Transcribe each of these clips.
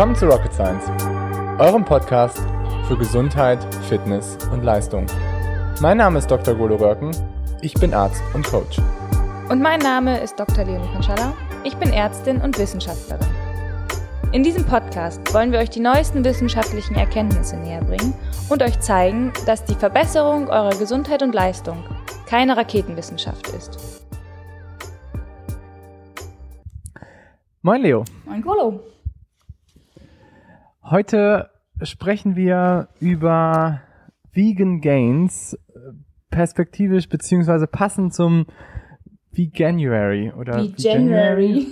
Willkommen zu Rocket Science, eurem Podcast für Gesundheit, Fitness und Leistung. Mein Name ist Dr. Golo Röcken, ich bin Arzt und Coach. Und mein Name ist Dr. Leonie Konschala, ich bin Ärztin und Wissenschaftlerin. In diesem Podcast wollen wir euch die neuesten wissenschaftlichen Erkenntnisse näher bringen und euch zeigen, dass die Verbesserung eurer Gesundheit und Leistung keine Raketenwissenschaft ist. Moin Leo. Moin Golo. Heute sprechen wir über Vegan Gains, perspektivisch beziehungsweise passend zum Veganuary oder Wie January.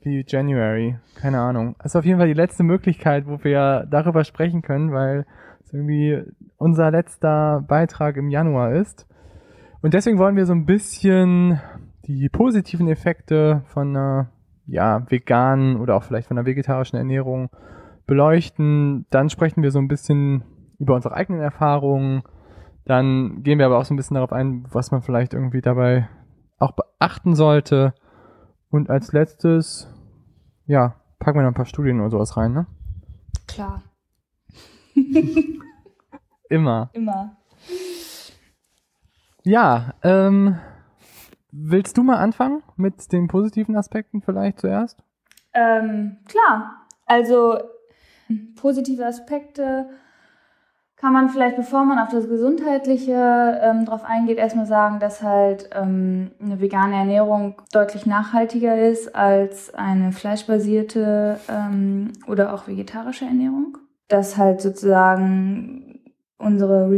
Wie January, keine Ahnung. Das ist auf jeden Fall die letzte Möglichkeit, wo wir darüber sprechen können, weil es irgendwie unser letzter Beitrag im Januar ist. Und deswegen wollen wir so ein bisschen die positiven Effekte von einer ja, veganen oder auch vielleicht von einer vegetarischen Ernährung beleuchten. Dann sprechen wir so ein bisschen über unsere eigenen Erfahrungen. Dann gehen wir aber auch so ein bisschen darauf ein, was man vielleicht irgendwie dabei auch beachten sollte. Und als letztes, ja, packen wir noch ein paar Studien oder sowas rein, ne? Klar. Immer. Immer. Ja, ähm, willst du mal anfangen mit den positiven Aspekten vielleicht zuerst? Ähm, klar. Also positive Aspekte kann man vielleicht, bevor man auf das Gesundheitliche ähm, drauf eingeht, erstmal sagen, dass halt ähm, eine vegane Ernährung deutlich nachhaltiger ist als eine fleischbasierte ähm, oder auch vegetarische Ernährung. Dass halt sozusagen unsere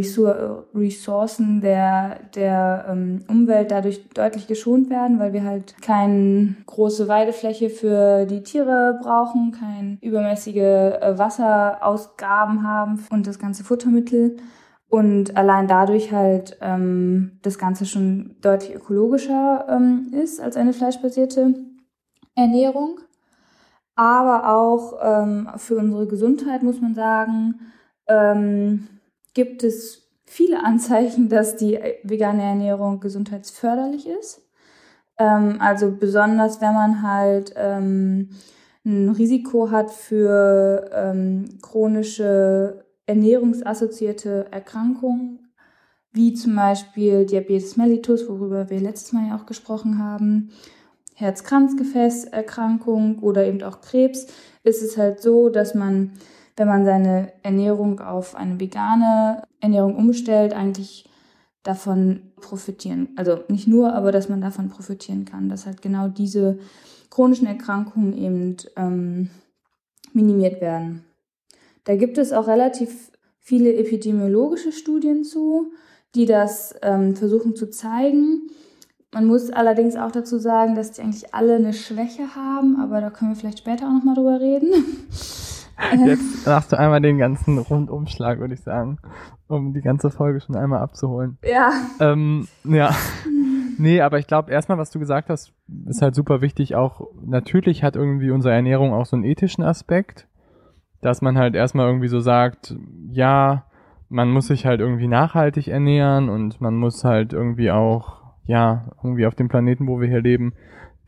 Ressourcen der, der ähm, Umwelt dadurch deutlich geschont werden, weil wir halt keine große Weidefläche für die Tiere brauchen, keine übermäßige äh, Wasserausgaben haben und das ganze Futtermittel. Und allein dadurch halt ähm, das Ganze schon deutlich ökologischer ähm, ist als eine fleischbasierte Ernährung. Aber auch ähm, für unsere Gesundheit muss man sagen, ähm, gibt es viele Anzeichen, dass die vegane Ernährung gesundheitsförderlich ist. Ähm, also besonders, wenn man halt ähm, ein Risiko hat für ähm, chronische ernährungsassoziierte Erkrankungen, wie zum Beispiel Diabetes mellitus, worüber wir letztes Mal ja auch gesprochen haben, Herz-Kranzgefäßerkrankung oder eben auch Krebs, ist es halt so, dass man wenn man seine Ernährung auf eine vegane Ernährung umstellt, eigentlich davon profitieren. Also nicht nur, aber dass man davon profitieren kann, dass halt genau diese chronischen Erkrankungen eben ähm, minimiert werden. Da gibt es auch relativ viele epidemiologische Studien zu, die das ähm, versuchen zu zeigen. Man muss allerdings auch dazu sagen, dass die eigentlich alle eine Schwäche haben, aber da können wir vielleicht später auch nochmal drüber reden. Jetzt machst du einmal den ganzen Rundumschlag, würde ich sagen, um die ganze Folge schon einmal abzuholen. Ja. Ähm, ja. Nee, aber ich glaube, erstmal, was du gesagt hast, ist halt super wichtig. Auch natürlich hat irgendwie unsere Ernährung auch so einen ethischen Aspekt, dass man halt erstmal irgendwie so sagt, ja, man muss sich halt irgendwie nachhaltig ernähren und man muss halt irgendwie auch, ja, irgendwie auf dem Planeten, wo wir hier leben,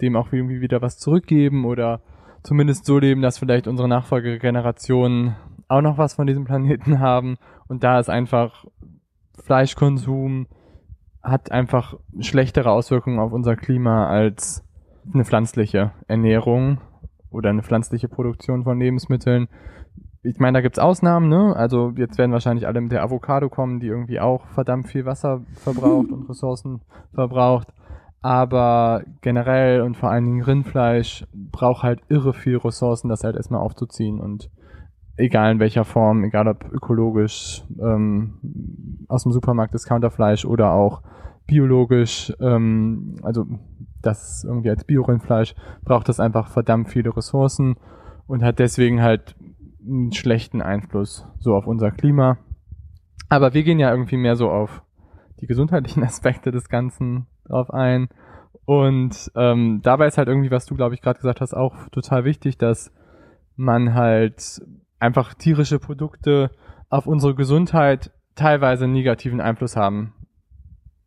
dem auch irgendwie wieder was zurückgeben oder zumindest so leben, dass vielleicht unsere Nachfolgegenerationen auch noch was von diesem Planeten haben. Und da ist einfach Fleischkonsum hat einfach schlechtere Auswirkungen auf unser Klima als eine pflanzliche Ernährung oder eine pflanzliche Produktion von Lebensmitteln. Ich meine, da gibt's Ausnahmen, ne? Also jetzt werden wahrscheinlich alle mit der Avocado kommen, die irgendwie auch verdammt viel Wasser verbraucht und Ressourcen verbraucht aber generell und vor allen Dingen Rindfleisch braucht halt irre viel Ressourcen, das halt erstmal aufzuziehen und egal in welcher Form, egal ob ökologisch, ähm, aus dem Supermarkt Discounterfleisch oder auch biologisch, ähm, also das irgendwie als Bio-Rindfleisch, braucht das einfach verdammt viele Ressourcen und hat deswegen halt einen schlechten Einfluss so auf unser Klima. Aber wir gehen ja irgendwie mehr so auf die gesundheitlichen Aspekte des Ganzen drauf ein. Und ähm, dabei ist halt irgendwie, was du, glaube ich, gerade gesagt hast, auch total wichtig, dass man halt einfach tierische Produkte auf unsere Gesundheit teilweise einen negativen Einfluss haben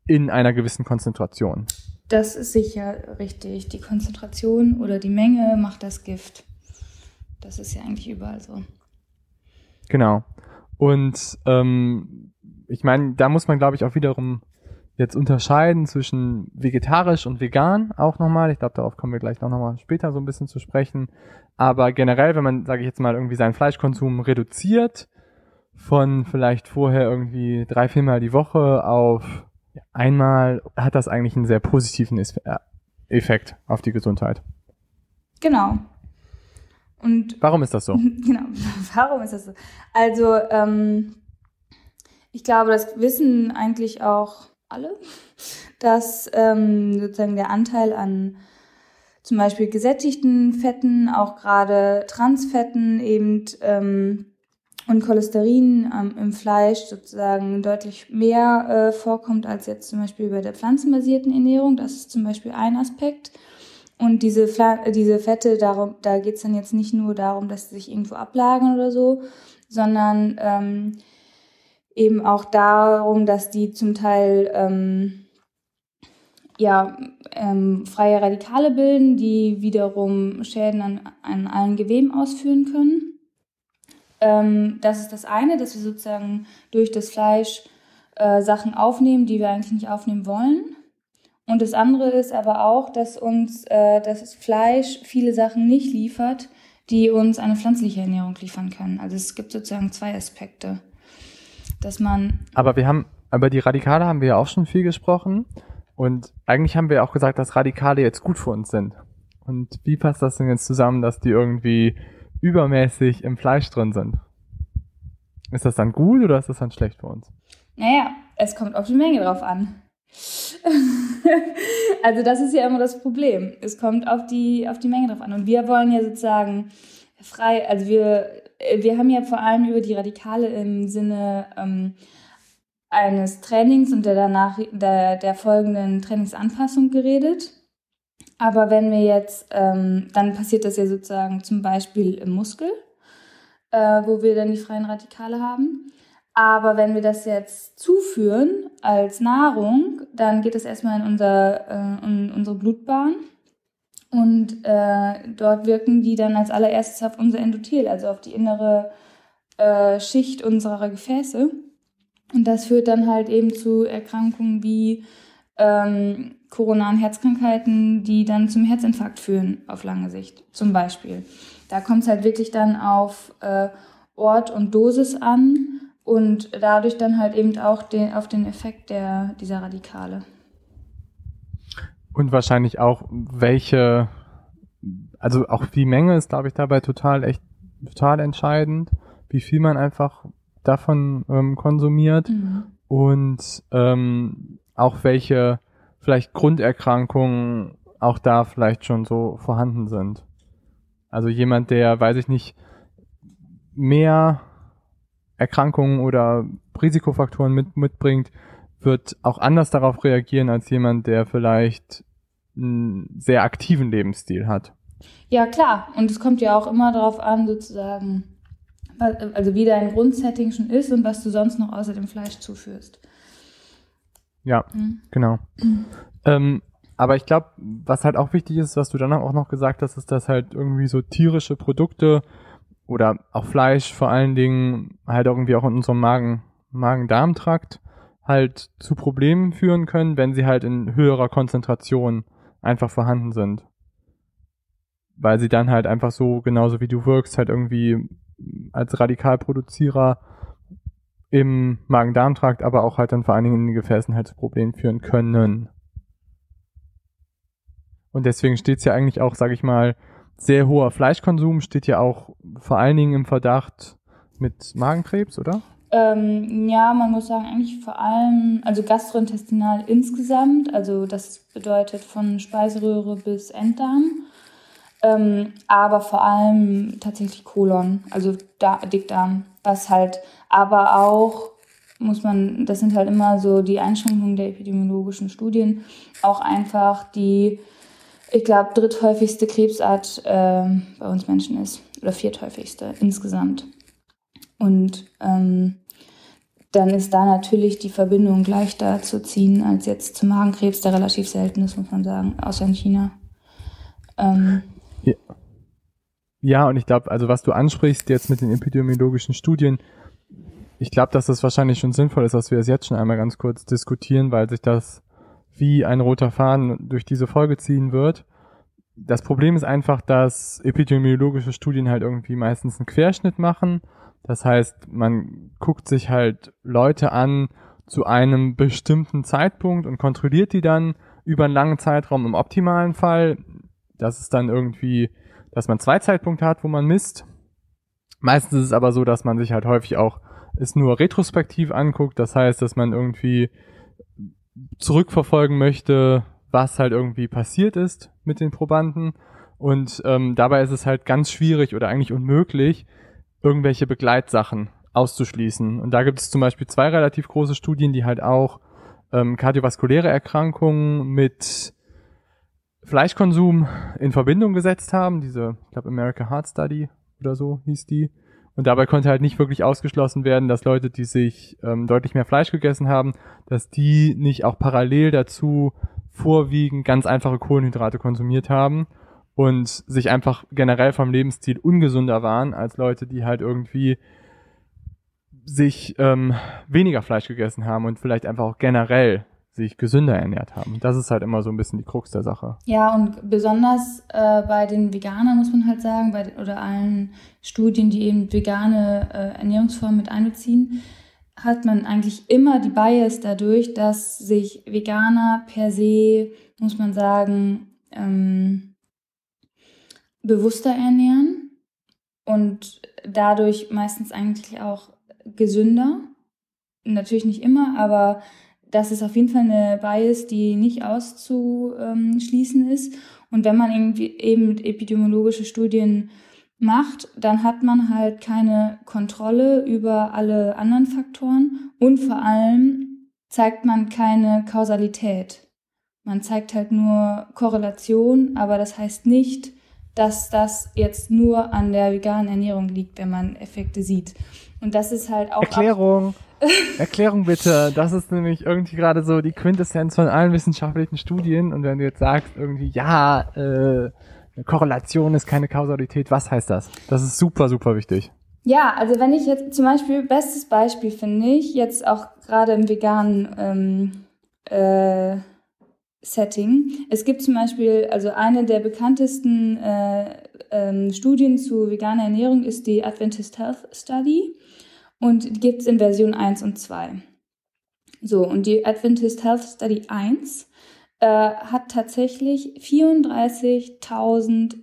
in einer gewissen Konzentration. Das ist sicher richtig. Die Konzentration oder die Menge macht das Gift. Das ist ja eigentlich überall so. Genau. Und ähm, ich meine, da muss man, glaube ich, auch wiederum jetzt unterscheiden zwischen vegetarisch und vegan auch nochmal. Ich glaube, darauf kommen wir gleich noch nochmal später so ein bisschen zu sprechen. Aber generell, wenn man, sage ich jetzt mal, irgendwie seinen Fleischkonsum reduziert von vielleicht vorher irgendwie drei, viermal die Woche auf einmal, hat das eigentlich einen sehr positiven äh, Effekt auf die Gesundheit. Genau. Und warum ist das so? Genau, warum ist das so? Also, ähm, ich glaube, das wissen eigentlich auch alle, dass ähm, sozusagen der Anteil an zum Beispiel gesättigten Fetten, auch gerade Transfetten eben ähm, und Cholesterin ähm, im Fleisch sozusagen deutlich mehr äh, vorkommt als jetzt zum Beispiel bei der pflanzenbasierten Ernährung. Das ist zum Beispiel ein Aspekt. Und diese, Fla diese Fette, darum, da geht's dann jetzt nicht nur darum, dass sie sich irgendwo ablagern oder so, sondern ähm, eben auch darum, dass die zum Teil ähm, ja, ähm, freie Radikale bilden, die wiederum Schäden an, an allen Geweben ausführen können. Ähm, das ist das eine, dass wir sozusagen durch das Fleisch äh, Sachen aufnehmen, die wir eigentlich nicht aufnehmen wollen. Und das andere ist aber auch, dass uns äh, das Fleisch viele Sachen nicht liefert, die uns eine pflanzliche Ernährung liefern können. Also es gibt sozusagen zwei Aspekte dass man. Aber wir haben, über die Radikale haben wir ja auch schon viel gesprochen. Und eigentlich haben wir auch gesagt, dass Radikale jetzt gut für uns sind. Und wie passt das denn jetzt zusammen, dass die irgendwie übermäßig im Fleisch drin sind? Ist das dann gut oder ist das dann schlecht für uns? Naja, es kommt auf die Menge drauf an. also das ist ja immer das Problem. Es kommt auf die, auf die Menge drauf an. Und wir wollen ja sozusagen frei, also wir wir haben ja vor allem über die Radikale im Sinne ähm, eines Trainings und der danach der, der folgenden Trainingsanpassung geredet. Aber wenn wir jetzt, ähm, dann passiert das ja sozusagen zum Beispiel im Muskel, äh, wo wir dann die freien Radikale haben. Aber wenn wir das jetzt zuführen als Nahrung, dann geht es erstmal in, unser, äh, in unsere Blutbahn und äh, dort wirken die dann als allererstes auf unser Endothel, also auf die innere äh, Schicht unserer Gefäße. Und das führt dann halt eben zu Erkrankungen wie ähm, koronaren Herzkrankheiten, die dann zum Herzinfarkt führen auf lange Sicht, zum Beispiel. Da kommt es halt wirklich dann auf äh, Ort und Dosis an und dadurch dann halt eben auch den, auf den Effekt der, dieser Radikale. Und wahrscheinlich auch, welche, also auch die Menge ist, glaube ich, dabei total echt total entscheidend, wie viel man einfach davon ähm, konsumiert mhm. und ähm, auch welche vielleicht Grunderkrankungen auch da vielleicht schon so vorhanden sind. Also jemand, der, weiß ich nicht, mehr Erkrankungen oder Risikofaktoren mit, mitbringt, wird auch anders darauf reagieren als jemand, der vielleicht einen sehr aktiven Lebensstil hat. Ja, klar. Und es kommt ja auch immer darauf an, sozusagen, also wie dein Grundsetting schon ist und was du sonst noch außer dem Fleisch zuführst. Ja, mhm. genau. Mhm. Ähm, aber ich glaube, was halt auch wichtig ist, was du dann auch noch gesagt hast, ist, dass halt irgendwie so tierische Produkte oder auch Fleisch vor allen Dingen halt irgendwie auch in unserem Magen, Magen-Darm-Trakt halt zu Problemen führen können, wenn sie halt in höherer Konzentration einfach vorhanden sind. Weil sie dann halt einfach so, genauso wie du wirkst, halt irgendwie als Radikalproduzierer im Magen-Darm-Trakt, aber auch halt dann vor allen Dingen in den Gefäßen halt zu Problemen führen können. Und deswegen steht es ja eigentlich auch, sag ich mal, sehr hoher Fleischkonsum steht ja auch vor allen Dingen im Verdacht mit Magenkrebs, oder? Ähm, ja, man muss sagen, eigentlich vor allem, also gastrointestinal insgesamt, also das bedeutet von Speiseröhre bis Enddarm, ähm, aber vor allem tatsächlich Kolon, also da Dickdarm, was halt, aber auch muss man, das sind halt immer so die Einschränkungen der epidemiologischen Studien, auch einfach die, ich glaube, dritthäufigste Krebsart äh, bei uns Menschen ist, oder vierthäufigste insgesamt. Und ähm, dann ist da natürlich die Verbindung leichter zu ziehen als jetzt zum Magenkrebs, der relativ selten ist, muss man sagen, außer in China. Ähm, ja. Ja, und ich glaube, also was du ansprichst jetzt mit den epidemiologischen Studien, ich glaube, dass das wahrscheinlich schon sinnvoll ist, dass wir es jetzt schon einmal ganz kurz diskutieren, weil sich das wie ein roter Faden durch diese Folge ziehen wird. Das Problem ist einfach, dass epidemiologische Studien halt irgendwie meistens einen Querschnitt machen. Das heißt, man guckt sich halt Leute an zu einem bestimmten Zeitpunkt und kontrolliert die dann über einen langen Zeitraum im optimalen Fall. Das ist dann irgendwie, dass man zwei Zeitpunkte hat, wo man misst. Meistens ist es aber so, dass man sich halt häufig auch es nur retrospektiv anguckt. Das heißt, dass man irgendwie zurückverfolgen möchte, was halt irgendwie passiert ist mit den Probanden. Und ähm, dabei ist es halt ganz schwierig oder eigentlich unmöglich, irgendwelche Begleitsachen auszuschließen. Und da gibt es zum Beispiel zwei relativ große Studien, die halt auch ähm, kardiovaskuläre Erkrankungen mit Fleischkonsum in Verbindung gesetzt haben. Diese, ich glaube, American Heart Study oder so hieß die. Und dabei konnte halt nicht wirklich ausgeschlossen werden, dass Leute, die sich ähm, deutlich mehr Fleisch gegessen haben, dass die nicht auch parallel dazu vorwiegend ganz einfache Kohlenhydrate konsumiert haben und sich einfach generell vom Lebensstil ungesunder waren als Leute, die halt irgendwie sich ähm, weniger Fleisch gegessen haben und vielleicht einfach auch generell sich gesünder ernährt haben. Das ist halt immer so ein bisschen die Krux der Sache. Ja, und besonders äh, bei den Veganern muss man halt sagen, bei, oder allen Studien, die eben vegane äh, Ernährungsformen mit einbeziehen, hat man eigentlich immer die Bias dadurch, dass sich Veganer per se, muss man sagen, ähm, bewusster ernähren und dadurch meistens eigentlich auch gesünder. Natürlich nicht immer, aber das ist auf jeden Fall eine Bias, die nicht auszuschließen ist. Und wenn man irgendwie eben epidemiologische Studien macht, dann hat man halt keine Kontrolle über alle anderen Faktoren und vor allem zeigt man keine Kausalität. Man zeigt halt nur Korrelation, aber das heißt nicht, dass das jetzt nur an der veganen Ernährung liegt, wenn man Effekte sieht. Und das ist halt auch. Erklärung. Erklärung bitte. Das ist nämlich irgendwie gerade so die Quintessenz von allen wissenschaftlichen Studien. Und wenn du jetzt sagst, irgendwie, ja, äh, Korrelation ist keine Kausalität, was heißt das? Das ist super, super wichtig. Ja, also wenn ich jetzt zum Beispiel, bestes Beispiel finde ich, jetzt auch gerade im veganen ähm, äh, Setting. Es gibt zum Beispiel, also eine der bekanntesten äh, ähm, Studien zu veganer Ernährung ist die Adventist Health Study und die gibt es in Version 1 und 2. So, und die Adventist Health Study 1 äh, hat tatsächlich 34.000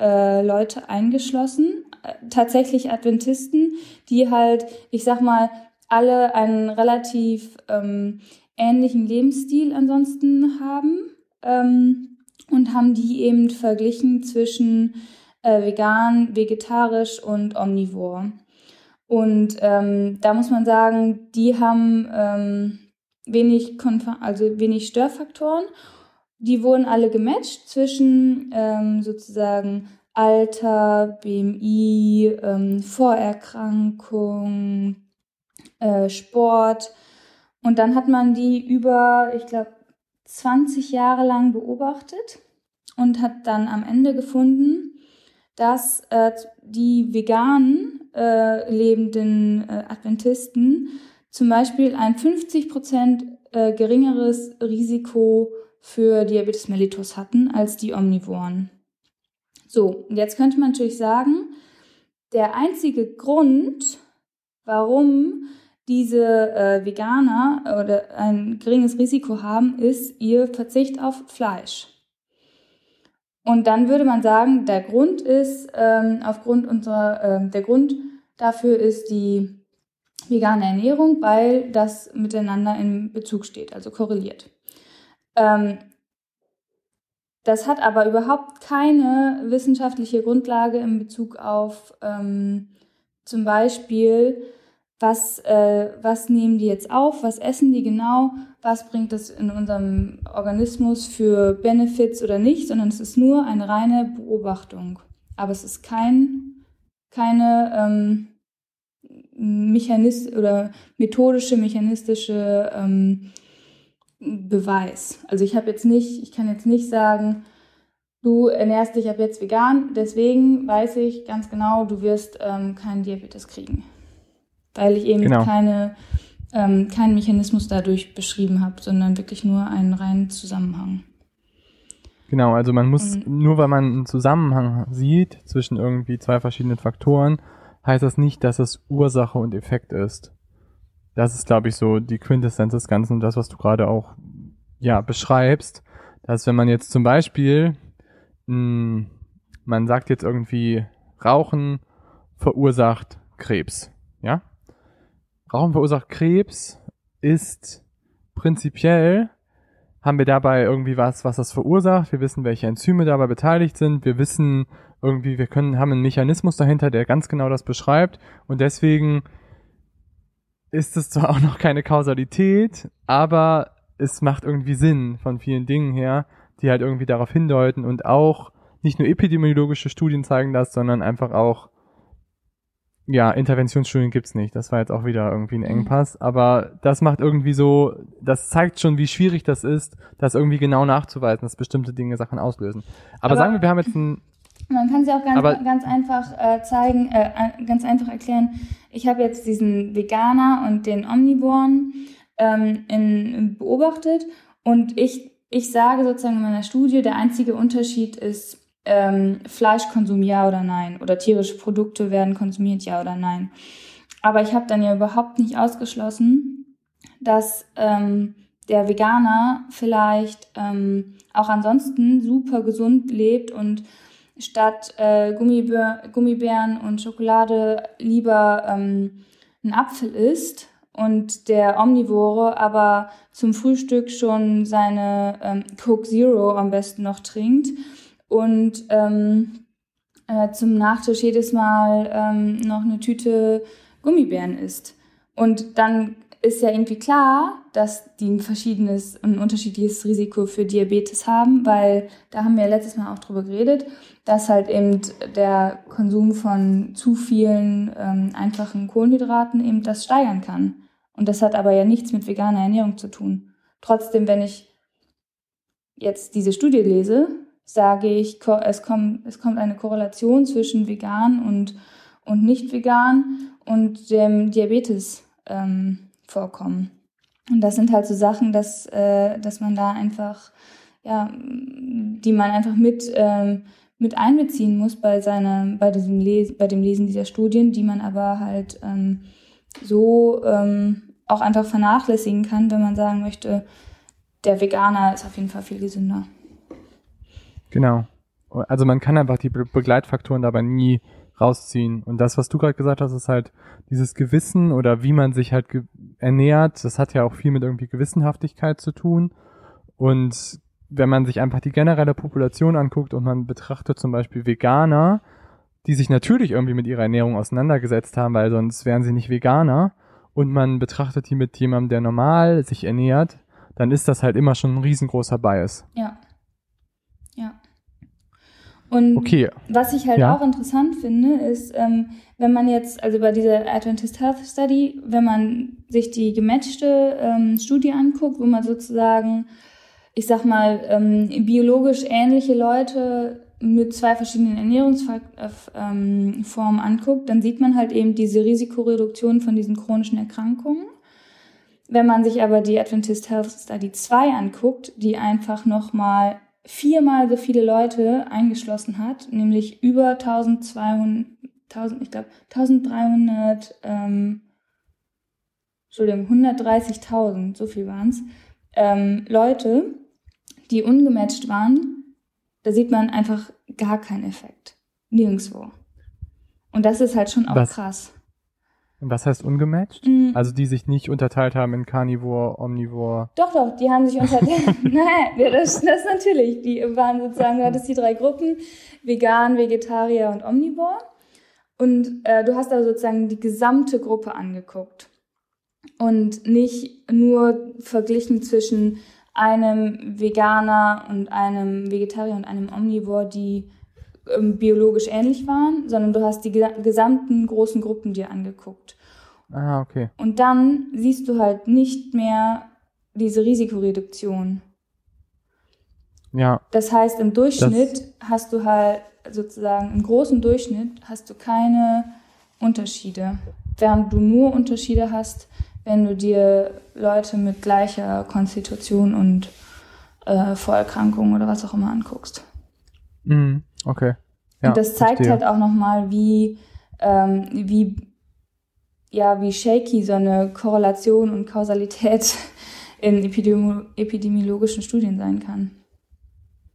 äh, Leute eingeschlossen, äh, tatsächlich Adventisten, die halt, ich sag mal, alle einen relativ ähm, ähnlichen Lebensstil ansonsten haben ähm, und haben die eben verglichen zwischen äh, vegan, vegetarisch und omnivor. Und ähm, da muss man sagen, die haben ähm, wenig, also wenig Störfaktoren. Die wurden alle gematcht zwischen ähm, sozusagen Alter, BMI, ähm, Vorerkrankung, äh, Sport. Und dann hat man die über, ich glaube, 20 Jahre lang beobachtet und hat dann am Ende gefunden, dass äh, die veganen äh, lebenden äh, Adventisten zum Beispiel ein 50 Prozent äh, geringeres Risiko für Diabetes mellitus hatten als die Omnivoren. So, und jetzt könnte man natürlich sagen, der einzige Grund, warum diese äh, Veganer oder ein geringes Risiko haben, ist ihr Verzicht auf Fleisch. Und dann würde man sagen, der Grund ist ähm, aufgrund unserer, äh, der Grund dafür ist die vegane Ernährung, weil das miteinander in Bezug steht, also korreliert. Ähm, das hat aber überhaupt keine wissenschaftliche Grundlage in Bezug auf ähm, zum Beispiel, was, äh, was nehmen die jetzt auf, was essen die genau, was bringt das in unserem Organismus für Benefits oder nicht, sondern es ist nur eine reine Beobachtung. Aber es ist kein, keine ähm, Mechanist oder methodische, mechanistische ähm, Beweis. Also ich habe jetzt nicht, ich kann jetzt nicht sagen, du ernährst dich ab jetzt vegan, deswegen weiß ich ganz genau, du wirst ähm, keinen Diabetes kriegen. Weil ich eben genau. keine, ähm, keinen Mechanismus dadurch beschrieben habe, sondern wirklich nur einen reinen Zusammenhang. Genau, also man muss, Und, nur weil man einen Zusammenhang sieht zwischen irgendwie zwei verschiedenen Faktoren, heißt das nicht, dass es Ursache und Effekt ist. Das ist, glaube ich, so die Quintessenz des Ganzen und das, was du gerade auch ja beschreibst, dass wenn man jetzt zum Beispiel mh, hm, man sagt jetzt irgendwie Rauchen verursacht Krebs, ja? Rauchen verursacht Krebs ist prinzipiell haben wir dabei irgendwie was, was das verursacht. Wir wissen, welche Enzyme dabei beteiligt sind. Wir wissen irgendwie, wir können, haben einen Mechanismus dahinter, der ganz genau das beschreibt. Und deswegen ist es zwar auch noch keine Kausalität, aber es macht irgendwie Sinn von vielen Dingen her, die halt irgendwie darauf hindeuten und auch nicht nur epidemiologische Studien zeigen das, sondern einfach auch ja, Interventionsstudien gibt's nicht. Das war jetzt auch wieder irgendwie ein mhm. Engpass. Aber das macht irgendwie so, das zeigt schon, wie schwierig das ist, das irgendwie genau nachzuweisen, dass bestimmte Dinge Sachen auslösen. Aber, aber sagen wir, wir haben jetzt ein. Man kann sie auch ganz, aber, ganz einfach äh, zeigen, äh, ganz einfach erklären. Ich habe jetzt diesen Veganer und den Omnivoren ähm, in, beobachtet und ich, ich sage sozusagen in meiner Studie, der einzige Unterschied ist, ähm, Fleischkonsum ja oder nein oder tierische Produkte werden konsumiert ja oder nein. Aber ich habe dann ja überhaupt nicht ausgeschlossen, dass ähm, der Veganer vielleicht ähm, auch ansonsten super gesund lebt und statt äh, Gummibär Gummibären und Schokolade lieber ähm, einen Apfel isst und der Omnivore aber zum Frühstück schon seine ähm, Coke Zero am besten noch trinkt und ähm, äh, zum Nachtisch jedes Mal ähm, noch eine Tüte Gummibären isst. Und dann ist ja irgendwie klar, dass die ein verschiedenes, ein unterschiedliches Risiko für Diabetes haben, weil da haben wir ja letztes Mal auch drüber geredet, dass halt eben der Konsum von zu vielen ähm, einfachen Kohlenhydraten eben das steigern kann. Und das hat aber ja nichts mit veganer Ernährung zu tun. Trotzdem, wenn ich jetzt diese Studie lese, sage ich, es kommt, es kommt eine Korrelation zwischen vegan und, und nicht vegan und dem Diabetes ähm, vorkommen. Und das sind halt so Sachen, dass, äh, dass man da einfach, ja, die man einfach mit, ähm, mit einbeziehen muss bei seiner, bei diesem bei dem Lesen dieser Studien, die man aber halt ähm, so ähm, auch einfach vernachlässigen kann, wenn man sagen möchte, der Veganer ist auf jeden Fall viel gesünder. Genau. Also man kann einfach die Be Begleitfaktoren dabei nie rausziehen. Und das, was du gerade gesagt hast, ist halt dieses Gewissen oder wie man sich halt ernährt, das hat ja auch viel mit irgendwie Gewissenhaftigkeit zu tun. Und wenn man sich einfach die generelle Population anguckt und man betrachtet zum Beispiel Veganer, die sich natürlich irgendwie mit ihrer Ernährung auseinandergesetzt haben, weil sonst wären sie nicht Veganer, und man betrachtet die mit jemandem, der normal sich ernährt, dann ist das halt immer schon ein riesengroßer Bias. Ja. Und okay. was ich halt ja. auch interessant finde, ist, ähm, wenn man jetzt, also bei dieser Adventist Health Study, wenn man sich die gematchte ähm, Studie anguckt, wo man sozusagen, ich sag mal, ähm, biologisch ähnliche Leute mit zwei verschiedenen Ernährungsformen anguckt, dann sieht man halt eben diese Risikoreduktion von diesen chronischen Erkrankungen. Wenn man sich aber die Adventist Health Study 2 anguckt, die einfach nochmal viermal so viele Leute eingeschlossen hat, nämlich über 1200, 1000, ich glaube 1300, ähm, Entschuldigung, 130.000, so viel waren es, ähm, Leute, die ungematcht waren, da sieht man einfach gar keinen Effekt. Nirgendwo. Und das ist halt schon auch Was? krass. Was heißt ungematcht? Mhm. Also die sich nicht unterteilt haben in Carnivore, Omnivore. Doch, doch, die haben sich unterteilt. Nein, das, das natürlich. Die waren sozusagen, du hattest die drei Gruppen, vegan, Vegetarier und Omnivore. Und äh, du hast aber sozusagen die gesamte Gruppe angeguckt. Und nicht nur verglichen zwischen einem Veganer und einem Vegetarier und einem Omnivore, die biologisch ähnlich waren, sondern du hast die gesamten großen Gruppen dir angeguckt. Ah, okay. Und dann siehst du halt nicht mehr diese Risikoreduktion. Ja. Das heißt, im Durchschnitt das hast du halt sozusagen, im großen Durchschnitt hast du keine Unterschiede. Während du nur Unterschiede hast, wenn du dir Leute mit gleicher Konstitution und äh, Vorerkrankungen oder was auch immer anguckst. Mhm. Okay. Ja, und das zeigt verstehe. halt auch nochmal, wie, ähm, wie, ja, wie shaky so eine Korrelation und Kausalität in Epidemi epidemiologischen Studien sein kann.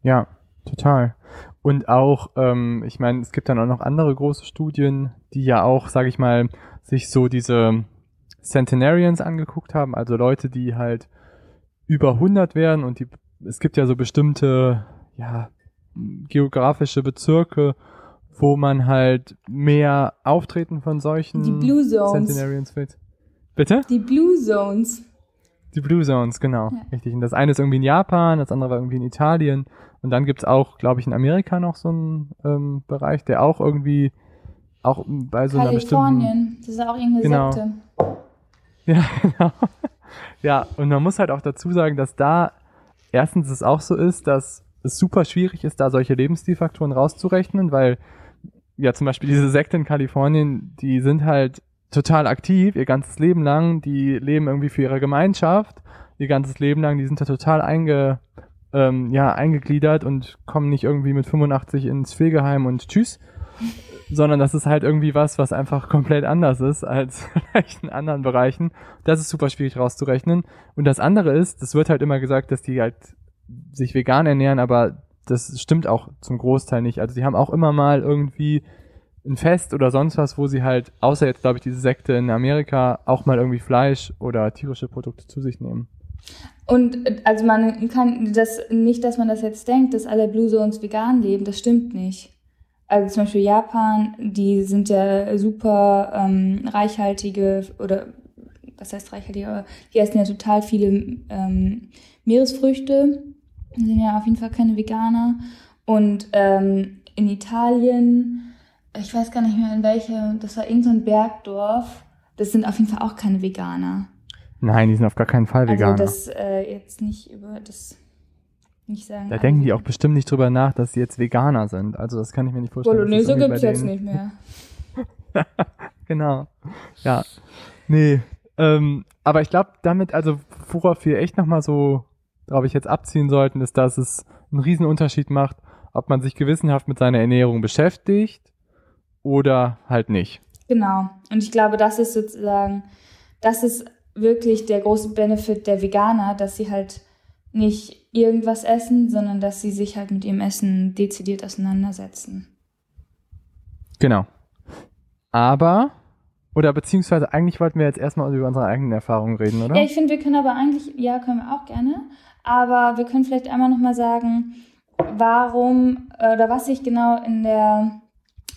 Ja, total. Und auch, ähm, ich meine, es gibt dann auch noch andere große Studien, die ja auch, sage ich mal, sich so diese Centenarians angeguckt haben, also Leute, die halt über 100 werden und die, es gibt ja so bestimmte, ja, geografische Bezirke, wo man halt mehr Auftreten von solchen die Blue Zones. Centenarians wird. Bitte? Die Blue Zones. Die Blue Zones, genau. Ja. Richtig. Und das eine ist irgendwie in Japan, das andere war irgendwie in Italien. Und dann gibt's auch, glaube ich, in Amerika noch so einen ähm, Bereich, der auch irgendwie auch bei so einer bestimmten... Kalifornien, das ist auch irgendeine genau. Sekte. Ja, genau. Ja, und man muss halt auch dazu sagen, dass da erstens es auch so ist, dass es super schwierig ist, da solche Lebensstilfaktoren rauszurechnen, weil ja zum Beispiel diese Sekte in Kalifornien, die sind halt total aktiv ihr ganzes Leben lang, die leben irgendwie für ihre Gemeinschaft ihr ganzes Leben lang, die sind da total einge, ähm, ja, eingegliedert und kommen nicht irgendwie mit 85 ins Pflegeheim und tschüss, sondern das ist halt irgendwie was, was einfach komplett anders ist als vielleicht in anderen Bereichen. Das ist super schwierig rauszurechnen. Und das andere ist, das wird halt immer gesagt, dass die halt sich vegan ernähren, aber das stimmt auch zum Großteil nicht. Also die haben auch immer mal irgendwie ein Fest oder sonst was, wo sie halt, außer jetzt glaube ich diese Sekte in Amerika, auch mal irgendwie Fleisch oder tierische Produkte zu sich nehmen. Und also man kann das nicht, dass man das jetzt denkt, dass alle Blue Zones vegan leben, das stimmt nicht. Also zum Beispiel Japan, die sind ja super ähm, reichhaltige oder was heißt reichhaltige, aber die essen ja total viele ähm, Meeresfrüchte sind ja auf jeden Fall keine Veganer. Und ähm, in Italien, ich weiß gar nicht mehr in welche, das war irgendein so Bergdorf, das sind auf jeden Fall auch keine Veganer. Nein, die sind auf gar keinen Fall also Veganer. Also das äh, jetzt nicht über das nicht sagen. Da denken die auch bestimmt nicht drüber nach, dass sie jetzt Veganer sind. Also das kann ich mir nicht vorstellen. Bolognese gibt's jetzt nicht mehr. genau. Ja. Nee. Ähm, aber ich glaube, damit, also worauf wir echt nochmal so darauf ich jetzt abziehen sollten, ist, dass es einen riesen Unterschied macht, ob man sich gewissenhaft mit seiner Ernährung beschäftigt oder halt nicht. Genau. Und ich glaube, das ist sozusagen, das ist wirklich der große Benefit der Veganer, dass sie halt nicht irgendwas essen, sondern dass sie sich halt mit ihrem Essen dezidiert auseinandersetzen. Genau. Aber, oder beziehungsweise eigentlich wollten wir jetzt erstmal über unsere eigenen Erfahrungen reden, oder? Ja, ich finde, wir können aber eigentlich, ja, können wir auch gerne. Aber wir können vielleicht einmal nochmal sagen, warum oder was sich genau in der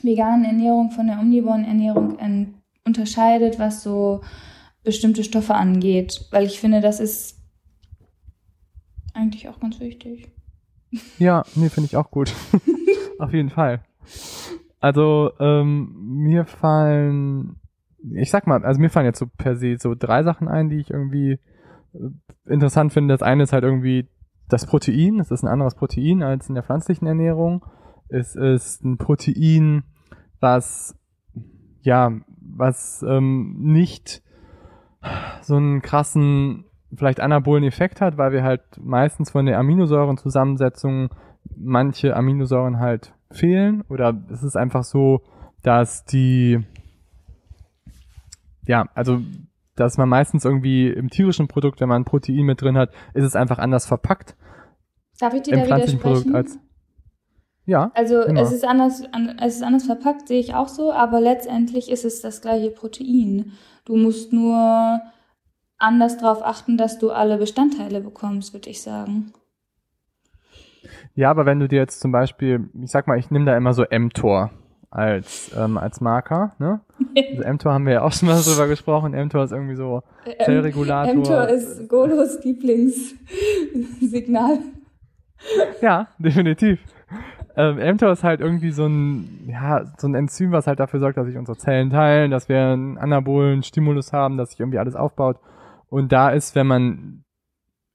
veganen Ernährung von der omnivoren Ernährung unterscheidet, was so bestimmte Stoffe angeht. Weil ich finde, das ist eigentlich auch ganz wichtig. Ja, nee, finde ich auch gut. Auf jeden Fall. Also, ähm, mir fallen, ich sag mal, also mir fallen jetzt so per se so drei Sachen ein, die ich irgendwie interessant finde, das eine ist halt irgendwie das Protein. Es ist ein anderes Protein als in der pflanzlichen Ernährung. Es ist ein Protein, was ja, was ähm, nicht so einen krassen, vielleicht anabolen Effekt hat, weil wir halt meistens von der Aminosäurenzusammensetzung manche Aminosäuren halt fehlen oder es ist einfach so, dass die ja, also dass man meistens irgendwie im tierischen Produkt, wenn man ein Protein mit drin hat, ist es einfach anders verpackt. Darf ich dir Im da pflanzlichen Produkt als ja. Also immer. es ist anders, es ist anders verpackt, sehe ich auch so, aber letztendlich ist es das gleiche Protein. Du musst nur anders darauf achten, dass du alle Bestandteile bekommst, würde ich sagen. Ja, aber wenn du dir jetzt zum Beispiel, ich sag mal, ich nehme da immer so mTOR als, ähm, als Marker. Ne? Also mTOR haben wir ja auch schon mal drüber gesprochen. mTOR ist irgendwie so Zellregulator. mTOR ist Golos Lieblingssignal. Ja, definitiv. Ähm, mTOR ist halt irgendwie so ein, ja, so ein Enzym, was halt dafür sorgt, dass sich unsere Zellen teilen, dass wir einen anabolen Stimulus haben, dass sich irgendwie alles aufbaut. Und da ist, wenn man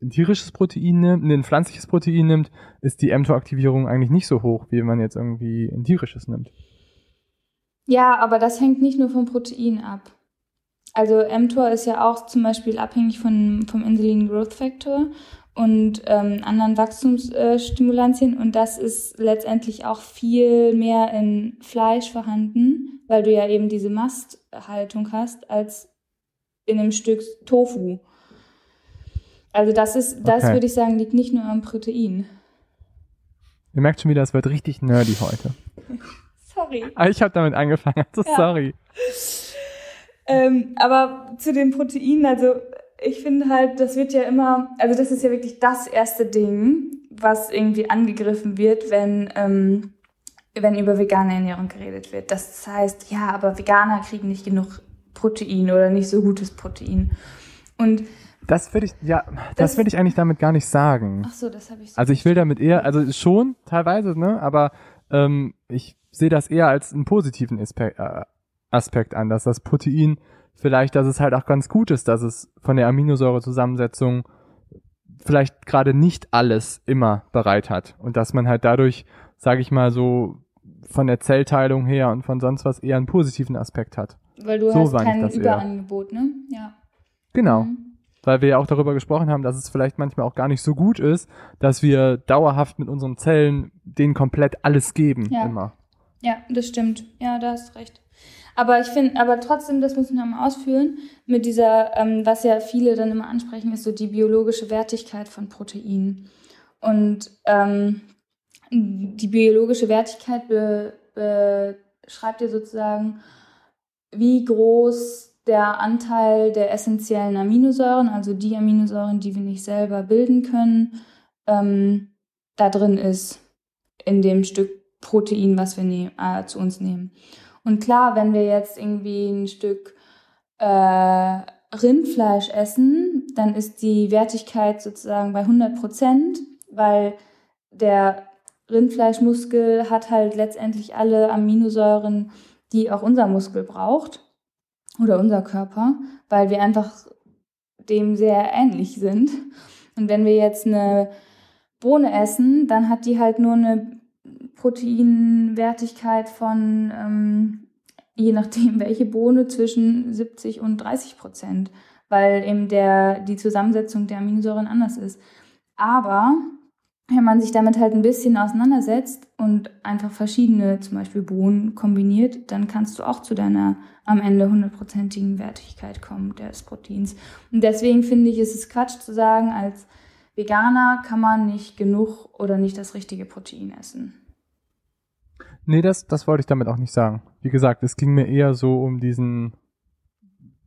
ein tierisches Protein nimmt, ein pflanzliches Protein nimmt, ist die mTOR-Aktivierung eigentlich nicht so hoch, wie wenn man jetzt irgendwie ein tierisches nimmt. Ja, aber das hängt nicht nur vom Protein ab. Also mTOR ist ja auch zum Beispiel abhängig von, vom Insulin Growth Factor und ähm, anderen Wachstumsstimulantien und das ist letztendlich auch viel mehr in Fleisch vorhanden, weil du ja eben diese Masthaltung hast, als in einem Stück Tofu. Also das ist, das Okay. würde ich sagen, liegt nicht nur am Protein. Ihr merkt schon wieder, es wird richtig nerdy heute. Sorry. Aber ich habe damit angefangen, also Ja. sorry. Ähm, aber zu den Proteinen, also ich finde halt, das wird ja immer, also das ist ja wirklich das erste Ding, was irgendwie angegriffen wird, wenn, ähm, wenn über vegane Ernährung geredet wird. Das heißt, ja, aber Veganer kriegen nicht genug Protein oder nicht so gutes Protein. Und Das würde ich, ja, das, Das- will ich eigentlich damit gar nicht sagen. ach so, das habe ich so. Also ich will damit eher, also schon teilweise, ne, aber ähm, ich sehe das eher als einen positiven Aspekt, äh, Aspekt an, dass das Protein vielleicht, dass es halt auch ganz gut ist, dass es von der Aminosäurezusammensetzung vielleicht gerade nicht alles immer bereit hat und dass man halt dadurch, sage ich mal so, von der Zellteilung her und von sonst was eher einen positiven Aspekt hat. weil du so hast kein das eher. Überangebot, ne? Ja. Genau. Mhm. weil wir ja auch darüber gesprochen haben, dass es vielleicht manchmal auch gar nicht so gut ist, dass wir dauerhaft mit unseren Zellen denen komplett alles geben Ja. immer. Ja, das stimmt. Ja, da hast recht. Aber ich finde, aber trotzdem, das müssen wir mal ausführen, mit dieser, ähm, was ja viele dann immer ansprechen, ist so die biologische Wertigkeit von Proteinen. Und ähm, die biologische Wertigkeit be, beschreibt ja sozusagen, wie groß der Anteil der essentiellen Aminosäuren, also die Aminosäuren, die wir nicht selber bilden können, ähm, da drin ist in dem Stück Protein, was wir nehm, äh, zu uns nehmen. Und klar, wenn wir jetzt irgendwie ein Stück äh, Rindfleisch essen, dann ist die Wertigkeit sozusagen bei 100 Prozent, weil der Rindfleischmuskel hat halt letztendlich alle Aminosäuren, die auch unser Muskel braucht oder unser Körper, weil wir einfach dem sehr ähnlich sind. Und wenn wir jetzt eine Bohne essen, dann hat die halt nur eine Proteinwertigkeit von, ähm, je nachdem welche Bohne, zwischen 70 und 30 Prozent, weil eben der, die Zusammensetzung der Aminosäuren anders ist. Aber wenn man sich damit halt ein bisschen auseinandersetzt und einfach verschiedene, zum Beispiel Bohnen kombiniert, dann kannst du auch zu deiner am Ende hundertprozentigen Wertigkeit kommen des Proteins. Und deswegen finde ich, ist es Quatsch zu sagen, als Veganer kann man nicht genug oder nicht das richtige Protein essen. Nee, das, das wollte ich damit auch nicht sagen. Wie gesagt, es ging mir eher so um diesen,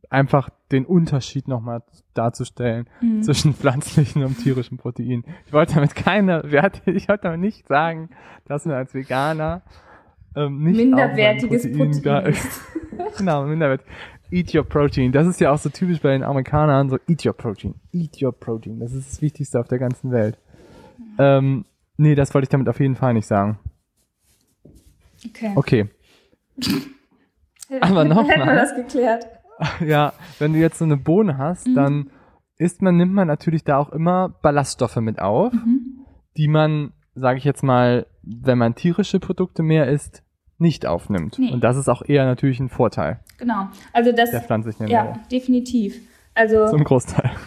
einfach den Unterschied nochmal darzustellen Mhm. zwischen pflanzlichen und tierischen Protein. Ich wollte damit keine, ich wollte damit nicht sagen, dass man als Veganer ähm, nicht Minderwertiges auch mal Protein da- ist. genau, minderwertig. Eat your protein. Das ist ja auch so typisch bei den Amerikanern, so eat your protein. Eat your protein. Das ist das Wichtigste auf der ganzen Welt. Ähm, nee, das wollte ich damit auf jeden Fall nicht sagen. Okay. Okay. Aber noch Hätten wir mal. das geklärt. Ja, wenn du jetzt so eine Bohne hast, Mhm. dann isst man, nimmt man natürlich da auch immer Ballaststoffe mit auf, Mhm. die man, sage ich jetzt mal, wenn man tierische Produkte mehr isst, nicht aufnimmt. Nee. Und das ist auch eher natürlich ein Vorteil Genau. Also das, der pflanzlichen ja, Ernährung. definitiv. Also Zum Großteil.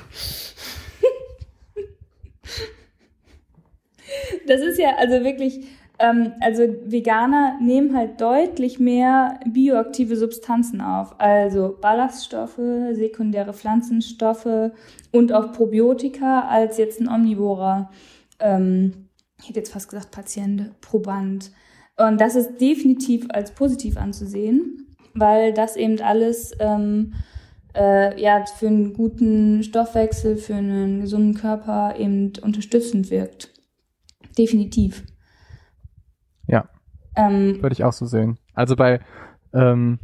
Das ist ja also wirklich, ähm, also Veganer nehmen halt deutlich mehr bioaktive Substanzen auf, also Ballaststoffe, sekundäre Pflanzenstoffe und auch Probiotika als jetzt ein Omnivorer, ähm, ich hätte jetzt fast gesagt Patient, Proband. Und das ist definitiv als positiv anzusehen, weil das eben alles ähm, äh, ja, für einen guten Stoffwechsel, für einen gesunden Körper eben unterstützend wirkt. Definitiv. Ähm, Würde ich auch so sehen. Also bei ähm,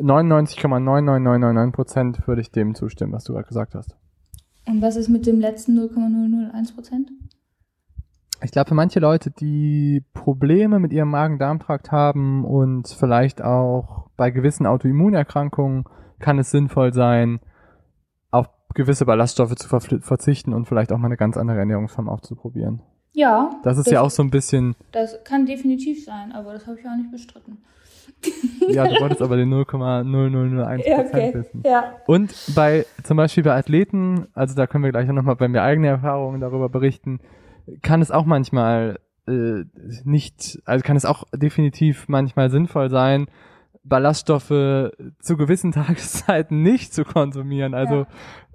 99,99999 Prozent würde ich dem zustimmen, was du gerade gesagt hast. und was ist mit dem letzten 0,001 Prozent? Ich glaube, für manche Leute, die Probleme mit ihrem Magen-Darm-Trakt haben und vielleicht auch bei gewissen Autoimmunerkrankungen, kann es sinnvoll sein, auf gewisse Ballaststoffe zu verzichten und vielleicht auch mal eine ganz andere Ernährungsform auszuprobieren. Ja. Das ist ja auch so ein bisschen, Das kann definitiv sein, aber das habe ich auch nicht bestritten. ja, du wolltest aber den 0,0001% Ja, okay. wissen. Ja. Und bei, zum Beispiel bei Athleten, also da können wir gleich auch nochmal bei mir eigene Erfahrungen darüber berichten, kann es auch manchmal äh, nicht, also kann es auch definitiv manchmal sinnvoll sein, Ballaststoffe zu gewissen Tageszeiten nicht zu konsumieren. Also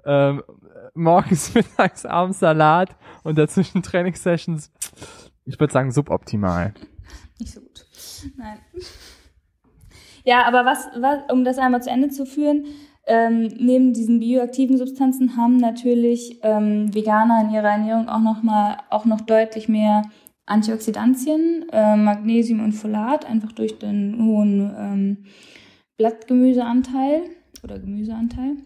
ähm, morgens, mittags, abends Salat und dazwischen Trainingssessions, ich würde sagen, suboptimal. Nicht so gut. Nein. Ja, aber was, was um das einmal zu Ende zu führen, ähm, neben diesen bioaktiven Substanzen haben natürlich ähm, Veganer in ihrer Ernährung auch noch mal auch noch deutlich mehr Antioxidantien, äh, Magnesium und Folat, einfach durch den hohen ähm, Blattgemüseanteil oder Gemüseanteil.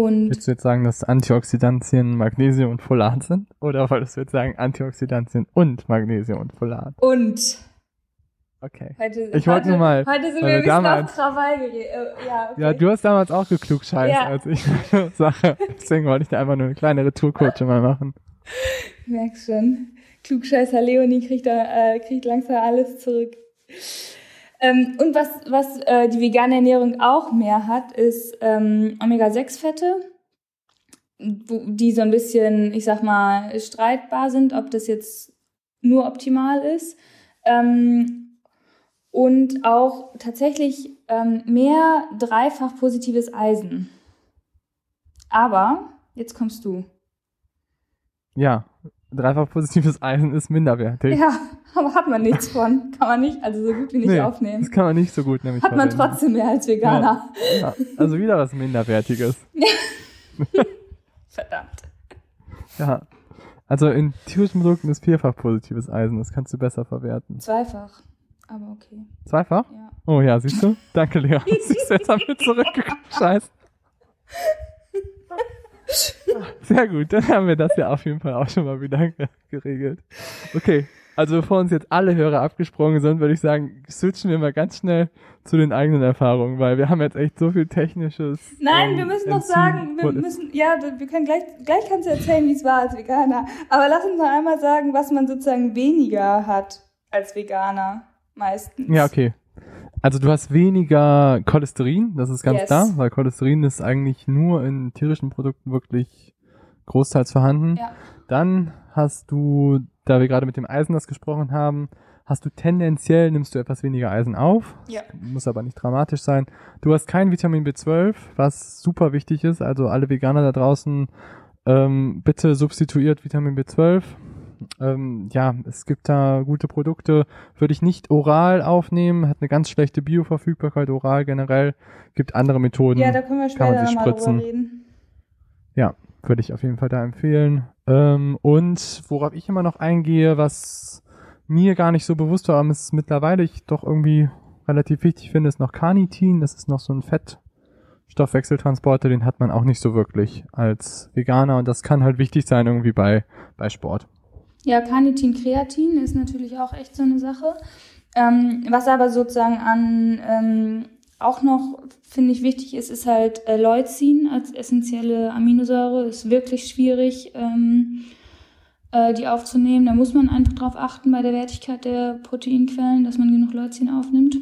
Und Willst du jetzt sagen, dass Antioxidantien Magnesium und Folat sind? Oder wolltest du jetzt sagen Antioxidantien und Magnesium und Folat? und Okay. heute, Ich wollte nur mal, heute sind wir ein bisschen auf Krawall geredet. Äh, ja, okay. Ja, du hast damals auch geklugscheißt, Ja. als ich meine Sache. Deswegen wollte ich dir einfach nur eine kleine Retourkutsche mal machen. Ich merk's schon. Klugscheißer Leonie kriegt, da, äh, kriegt langsam alles zurück. Ähm, und was, was äh, die vegane Ernährung auch mehr hat, ist ähm, Omega-6-Fette, wo- die so ein bisschen, ich sag mal, streitbar sind, ob das jetzt nur optimal ist. Ähm, und auch tatsächlich mehr dreifach positives Eisen. Aber, jetzt kommst du. Ja, dreifach positives Eisen ist minderwertig. Ja, aber hat man nichts von. Kann man nicht, also so gut wie nicht Nee, aufnehmen. Das kann man nicht so gut nämlich Hat man verwenden. trotzdem mehr als Veganer. Ja, also wieder was Minderwertiges. Verdammt. Ja. Also in tierischen Produkten ist vierfach positives Eisen. Das kannst du besser verwerten. Zweifach. Aber okay. Zweifach? Ja. Oh ja, siehst du? Danke, Lea. Siehst du, jetzt haben wir zurückgekommen. Scheiße. Sehr gut, dann haben wir das ja auf jeden Fall auch schon mal wieder ge- geregelt. Okay, also bevor uns jetzt alle Hörer abgesprungen sind, würde ich sagen, switchen wir mal ganz schnell zu den eigenen Erfahrungen, weil wir haben jetzt echt so viel technisches. Nein, ähm, wir müssen noch sagen, wir müssen, ja, wir können gleich, gleich kannst du erzählen, wie es war als Veganer. Aber lass uns noch einmal sagen, was man sozusagen weniger hat als Veganer. Meistens. Ja, okay. Also du hast weniger Cholesterin, das ist ganz Yes. klar, weil Cholesterin ist eigentlich nur in tierischen Produkten wirklich großteils vorhanden. Ja. Dann hast du, da wir gerade mit dem Eisen das gesprochen haben, hast du tendenziell, nimmst du etwas weniger Eisen auf, Ja. muss aber nicht dramatisch sein. Du hast kein Vitamin B12, was super wichtig ist, also alle Veganer da draußen, ähm, bitte substituiert Vitamin B12. Ähm, ja, es gibt da gute Produkte, würde ich nicht oral aufnehmen, hat eine ganz schlechte Bioverfügbarkeit oral generell, gibt andere Methoden Ja, da können wir kann man später sich spritzen. reden. würde ich auf jeden Fall da empfehlen. Ähm, und worauf ich immer noch eingehe, was mir gar nicht so bewusst war, aber es mittlerweile ich doch irgendwie relativ wichtig finde, ist noch Carnitin. Das ist noch so ein Fettstoffwechseltransporter, den hat man auch nicht so wirklich als Veganer und das kann halt wichtig sein irgendwie bei, bei Sport. Ja, Carnitin, Kreatin ist natürlich auch echt so eine Sache. Ähm, was aber sozusagen an ähm, auch noch, finde ich, wichtig ist, ist halt äh, Leucin als essentielle Aminosäure. Ist wirklich schwierig, ähm, äh, die aufzunehmen. Da muss man einfach drauf achten bei der Wertigkeit der Proteinquellen, dass man genug Leucin aufnimmt.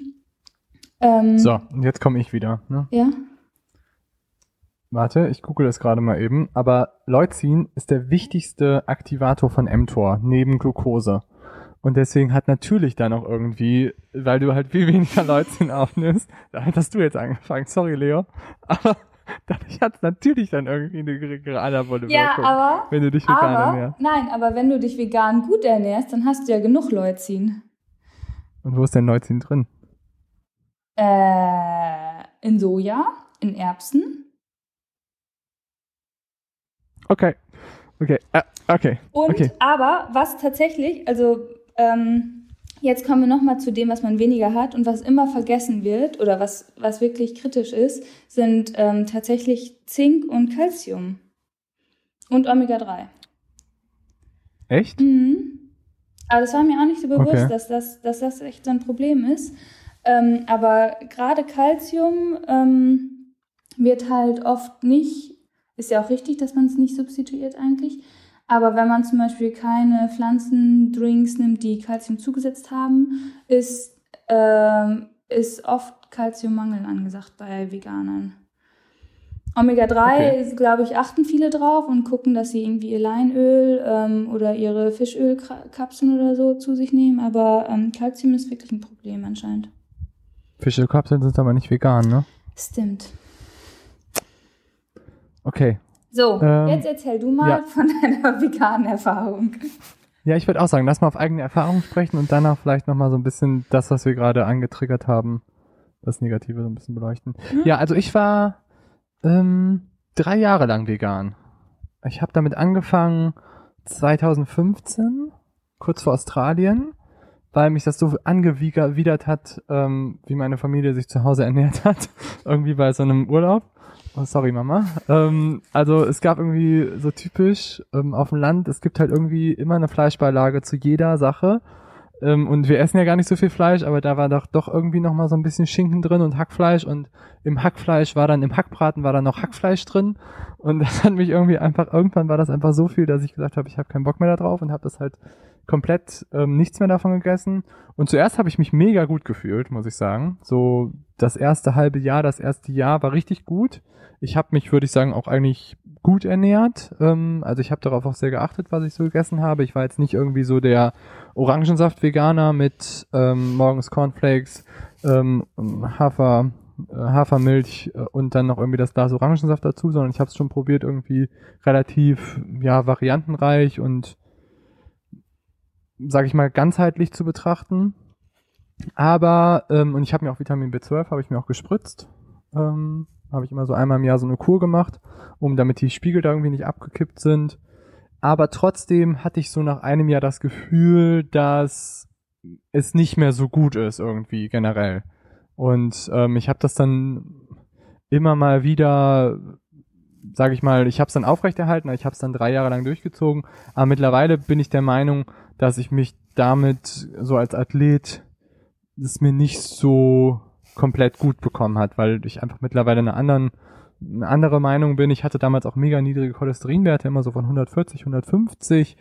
Ähm, So, und jetzt komme ich wieder. Ne? Ja. Warte, ich google das gerade mal eben. Aber Leucin ist der wichtigste Aktivator von mTOR neben Glucose. Und deswegen hat natürlich dann auch irgendwie, weil du halt viel weniger Leucin aufnimmst, damit hast du jetzt angefangen, sorry Leo, aber dadurch hat es natürlich dann irgendwie eine geringere anabole Ja, Wirkung, aber, wenn du dich vegan aber, ernährst. nein, aber wenn du dich vegan gut ernährst, dann hast du ja genug Leucin. Und wo ist denn Leucin drin? Äh, in Soja, in Erbsen. Okay, okay, äh, okay, Und okay. aber was tatsächlich, also ähm, jetzt kommen wir nochmal zu dem, was man weniger hat und was immer vergessen wird oder was, was wirklich kritisch ist, sind ähm, tatsächlich Zink und Calcium. Und Omega-3. Echt? Mhm. Aber das war mir auch nicht so bewusst, Okay. dass, das, dass das echt so ein Problem ist. Ähm, aber gerade Calcium ähm, wird halt oft nicht Ist ja auch richtig, dass man es nicht substituiert eigentlich. Aber wenn man zum Beispiel keine Pflanzendrinks nimmt, die Kalzium zugesetzt haben, ist, ähm, ist oft Kalziummangel angesagt bei Veganern. Omega-3, okay. glaube ich, achten viele drauf und gucken, dass sie irgendwie ihr Leinöl ähm, oder ihre Fischölkapseln oder so zu sich nehmen. Aber ähm, Calcium ist wirklich ein Problem anscheinend. Fischölkapseln sind aber nicht vegan, ne? Stimmt. Okay. So, ähm, jetzt erzähl du mal ja. von deiner veganen Erfahrung. Ja, ich würde auch sagen, lass mal auf eigene Erfahrung sprechen und danach vielleicht nochmal so ein bisschen das, was wir gerade angetriggert haben, das Negative so ein bisschen beleuchten. Hm? Ja, also ich war ähm, drei Jahre lang vegan. Ich habe damit angefangen 2015, kurz vor Australien, weil mich das so angewidert hat, ähm, wie meine Familie sich zu Hause ernährt hat. irgendwie bei so einem Urlaub. Oh, sorry, Mama. Ähm, also es gab irgendwie so typisch ähm, auf dem Land, es gibt halt irgendwie immer eine Fleischbeilage zu jeder Sache. Ähm, und wir essen ja gar nicht so viel Fleisch, aber da war doch, doch irgendwie noch mal so ein bisschen Schinken drin und Hackfleisch und im Hackfleisch war dann, im Hackbraten war dann noch Hackfleisch drin und das hat mich irgendwie einfach, irgendwann war das einfach so viel, dass ich gesagt habe, ich habe keinen Bock mehr da drauf und habe das halt komplett ähm, nichts mehr davon gegessen. Und zuerst habe ich mich mega gut gefühlt, muss ich sagen. So das erste halbe Jahr, das erste Jahr war richtig gut. Ich habe mich, würde ich sagen, auch eigentlich gut ernährt. Ähm, also ich habe darauf auch sehr geachtet, was ich so gegessen habe. Ich war jetzt nicht irgendwie so der Orangensaft-Veganer mit ähm, morgens Cornflakes, ähm, Hafer, Hafermilch äh, und dann noch irgendwie das Glas Orangensaft dazu, sondern ich habe es schon probiert, irgendwie relativ ja variantenreich und sage ich mal ganzheitlich zu betrachten. Aber ähm, und ich habe mir auch Vitamin B12 habe ich mir auch gespritzt. Ähm, habe ich immer so einmal im Jahr so eine Kur gemacht, um damit die Spiegel da irgendwie nicht abgekippt sind. Aber trotzdem hatte ich so nach einem Jahr das Gefühl, dass es nicht mehr so gut ist irgendwie generell. Und ähm, ich habe das dann immer mal wieder, sage ich mal, ich habe es dann aufrechterhalten, ich habe es dann drei Jahre lang durchgezogen. Aber mittlerweile bin ich der Meinung, dass ich mich damit so als Athlet es mir nicht so komplett gut bekommen hat, weil ich einfach mittlerweile eine anderen eine andere Meinung bin. Ich hatte damals auch mega niedrige Cholesterinwerte, immer so von 140, 150